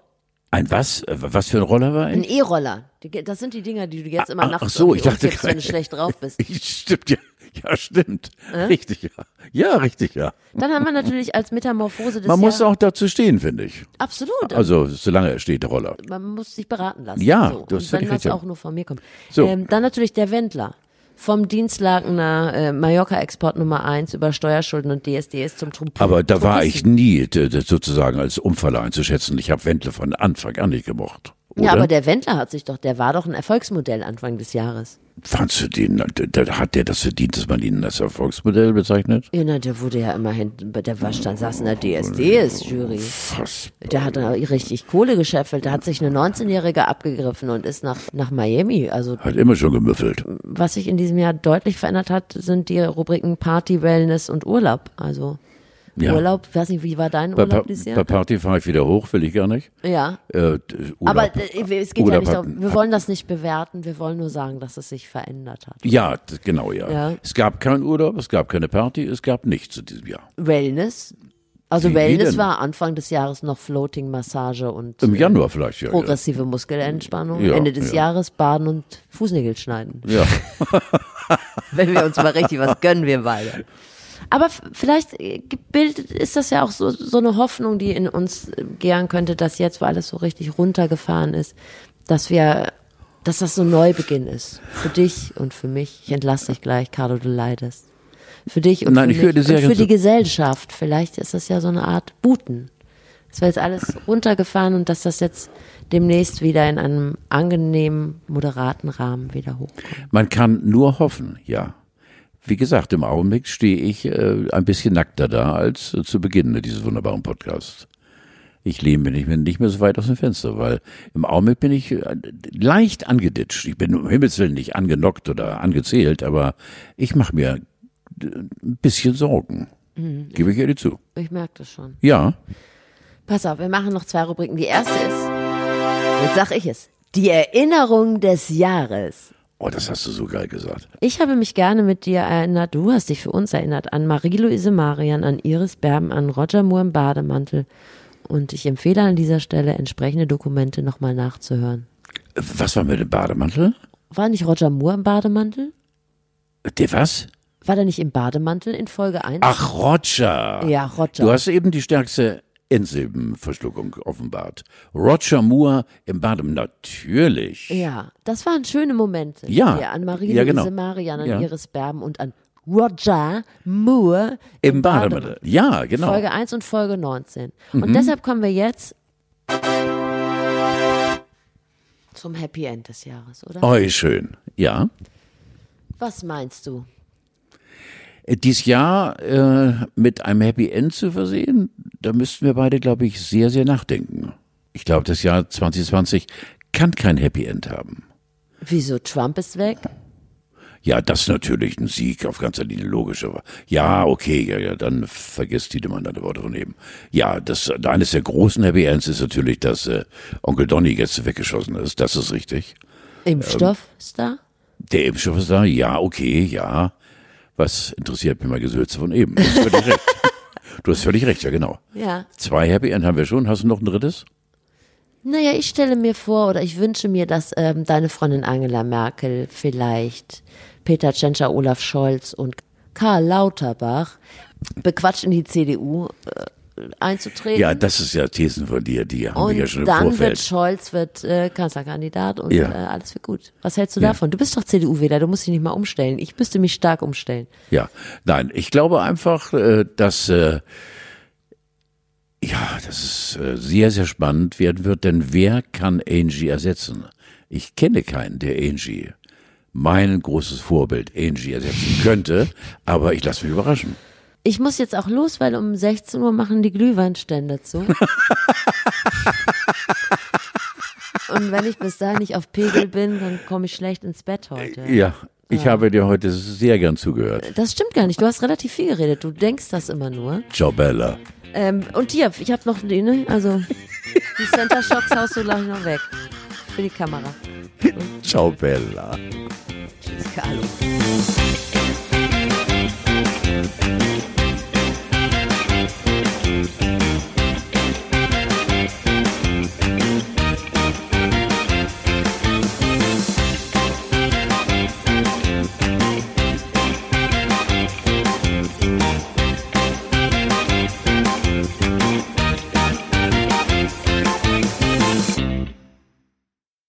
Speaker 2: Ein was? Äh, Was für ein Roller war
Speaker 1: Ein
Speaker 2: ich?
Speaker 1: E-Roller. Die- Das sind die Dinger, die du jetzt immer
Speaker 2: Ach-
Speaker 1: nachts
Speaker 2: ach so, ich dachte
Speaker 1: umkippst, wenn du schlecht drauf bist.
Speaker 2: Stimmt, ja. Ja, stimmt. Richtig, ja. Ja, richtig, ja.
Speaker 1: Dann haben wir natürlich als Metamorphose des
Speaker 2: Man muss
Speaker 1: Jahres-
Speaker 2: auch dazu stehen, finde ich.
Speaker 1: Absolut.
Speaker 2: Also, solange er steht, der Roller.
Speaker 1: man muss sich beraten lassen.
Speaker 2: Ja,
Speaker 1: so.
Speaker 2: du hast
Speaker 1: Und wenn das auch nur von mir kommt.
Speaker 2: So.
Speaker 1: Ähm, dann natürlich der Wendler. Vom Dienstlagener äh, Mallorca-Export Nummer 1 über Steuerschulden und DSDS zum Trump.
Speaker 2: Aber da war ich nie d- sozusagen als Unfall einzuschätzen. Ich habe Wendler von Anfang an nicht gemocht. Oder?
Speaker 1: Ja, aber der Wendler hat sich doch, der war doch ein Erfolgsmodell Anfang des Jahres.
Speaker 2: Fandst du den, hat der das verdient, dass man ihn als Erfolgsmodell bezeichnet?
Speaker 1: Ja, na, der wurde ja immerhin, der war stand, saß in der DSDS-Jury. Der hat richtig Kohle gescheffelt. Der hat sich eine 19-Jährige abgegriffen und ist nach, nach Miami. Also,
Speaker 2: Hat immer schon gemüffelt.
Speaker 1: was sich in diesem Jahr deutlich verändert hat, sind die Rubriken Party, Wellness und Urlaub. Also,
Speaker 2: Ja.
Speaker 1: Urlaub, weiß nicht, wie war dein
Speaker 2: Bei,
Speaker 1: Urlaub
Speaker 2: Pa-
Speaker 1: dieses
Speaker 2: bei
Speaker 1: Jahr?
Speaker 2: Party fahre ich wieder hoch, will ich gar nicht.
Speaker 1: Ja.
Speaker 2: Äh,
Speaker 1: Aber äh, es geht ja nicht darum, wir wollen das nicht bewerten, wir wollen nur sagen, dass es sich verändert hat.
Speaker 2: Ja, genau, ja.
Speaker 1: Ja.
Speaker 2: Es gab keinen Urlaub, es gab keine Party, es gab nichts in diesem Jahr.
Speaker 1: Wellness. Also
Speaker 2: Wie- wie
Speaker 1: Wellness
Speaker 2: denn?
Speaker 1: war Anfang des Jahres noch Floating Massage und
Speaker 2: Im
Speaker 1: äh,
Speaker 2: Januar vielleicht, ja.
Speaker 1: progressive Muskelentspannung.
Speaker 2: Ja,
Speaker 1: Ende des
Speaker 2: ja.
Speaker 1: Jahres Baden und Fußnägel schneiden.
Speaker 2: Ja.
Speaker 1: Wenn wir uns mal richtig was gönnen, wir beide. Aber vielleicht äh, gebildet ist das ja auch so, so eine Hoffnung, die in uns äh, gären könnte, dass jetzt, wo alles so richtig runtergefahren ist, dass wir, dass das so ein Neubeginn ist. Für dich und für mich. Ich entlasse dich gleich, Carlo, du leidest. Für dich und
Speaker 2: Nein,
Speaker 1: für
Speaker 2: ich
Speaker 1: mich und für die Gesellschaft. Vielleicht ist das ja so eine Art Booten. Es war jetzt alles runtergefahren und dass das jetzt demnächst wieder in einem angenehmen, moderaten Rahmen wieder hochkommt.
Speaker 2: Man kann nur hoffen, ja. Wie gesagt, im Augenblick stehe ich äh, ein bisschen nackter da als äh, zu Beginn dieses wunderbaren Podcasts. Ich lehne mich nicht mehr, nicht mehr so weit aus dem Fenster, weil im Augenblick bin ich äh, leicht angeditscht. Ich bin um Himmels Willen nicht angenockt oder angezählt, aber ich mache mir äh, ein bisschen Sorgen.
Speaker 1: Mhm.
Speaker 2: Gebe ich ehrlich zu.
Speaker 1: Ich merke das schon.
Speaker 2: Ja,
Speaker 1: Pass auf, wir machen noch zwei Rubriken. Die erste ist, jetzt sag ich es, die Erinnerung des Jahres.
Speaker 2: Oh, das hast du so geil gesagt.
Speaker 1: Ich habe mich gerne mit dir erinnert, du hast dich für uns erinnert, an Marie-Louise Marian, an Iris Berben, an Roger Moore im Bademantel. Und ich empfehle an dieser Stelle, entsprechende Dokumente nochmal nachzuhören.
Speaker 2: Was war mit dem Bademantel?
Speaker 1: War nicht Roger Moore im Bademantel?
Speaker 2: Der was?
Speaker 1: War der nicht im Bademantel in Folge 1?
Speaker 2: Ach, Roger.
Speaker 1: Ja, Roger.
Speaker 2: Du hast eben die stärkste Endsilbenverschluckung offenbart. Roger Moore im Badem, natürlich.
Speaker 1: Ja, das waren schöne Momente.
Speaker 2: Ja.
Speaker 1: Hier an Marie-Louise
Speaker 2: Ja, genau.
Speaker 1: Marian, an
Speaker 2: Ja.
Speaker 1: Iris Berben und an Roger Moore
Speaker 2: Im Bademantel. Ja, genau.
Speaker 1: Folge 1 und Folge 19.
Speaker 2: Mhm.
Speaker 1: Und deshalb kommen wir jetzt zum Happy End des Jahres, oder?
Speaker 2: Oh, schön. Ja.
Speaker 1: Was meinst du?
Speaker 2: Äh, Dies Jahr äh, mit einem Happy End zu versehen, da müssten wir beide, glaube ich, sehr, sehr nachdenken. Ich glaube, das Jahr 2020 kann kein Happy End haben.
Speaker 1: Wieso Trump ist weg?
Speaker 2: Ja, das ist natürlich ein Sieg auf ganzer Linie, logisch. Aber ja, okay, ja, ja, dann vergisst Tiedemann deine Worte von eben. Ja, das, eines der großen Happy Ends ist natürlich, dass äh, Onkel Donny jetzt weggeschossen ist. Das ist richtig.
Speaker 1: Impfstoff ähm, ist da?
Speaker 2: Der Impfstoff ist da, ja, okay, ja. Was interessiert mich mal Gesülze von eben? Du hast völlig recht. Du hast völlig recht, ja, genau.
Speaker 1: Ja.
Speaker 2: Zwei Happy End haben wir schon. Hast du noch ein drittes?
Speaker 1: Naja, ich stelle mir vor oder ich wünsche mir, dass ähm, deine Freundin Angela Merkel vielleicht Peter Tschentscher, Olaf Scholz und Karl Lauterbach bequatscht in die CDU äh, einzutreten.
Speaker 2: Ja, das ist ja Thesen von dir, die haben wir ja schon im
Speaker 1: dann
Speaker 2: Vorfeld.
Speaker 1: wird Scholz wird äh, Kanzlerkandidat und
Speaker 2: Ja.
Speaker 1: äh, alles wird gut. Was hältst du
Speaker 2: Ja.
Speaker 1: davon? Du bist doch CDU-Wähler, du musst dich nicht mal umstellen. Ich müsste mich stark umstellen.
Speaker 2: Ja, nein, ich glaube einfach, äh, dass äh, ja, das ist äh, sehr, sehr spannend werden wird, denn wer kann Angie ersetzen? Ich kenne keinen, der Angie, mein großes Vorbild, Angie ersetzen könnte, aber ich lasse mich überraschen.
Speaker 1: Ich muss jetzt auch los, weil um 16 Uhr machen die Glühweinstände zu. Und wenn ich bis dahin nicht auf Pegel bin, dann komme ich schlecht ins Bett heute.
Speaker 2: Ja, ich habe dir heute sehr gern zugehört.
Speaker 1: Das stimmt gar nicht. Du hast relativ viel geredet. Du denkst das immer nur.
Speaker 2: Ciao, Bella.
Speaker 1: Ähm, und hier, ich habe noch die, ne? Also, die Center Shocks haust du gleich noch weg. Für die Kamera.
Speaker 2: Ciao, Bella.
Speaker 1: Tschüss, Carlo.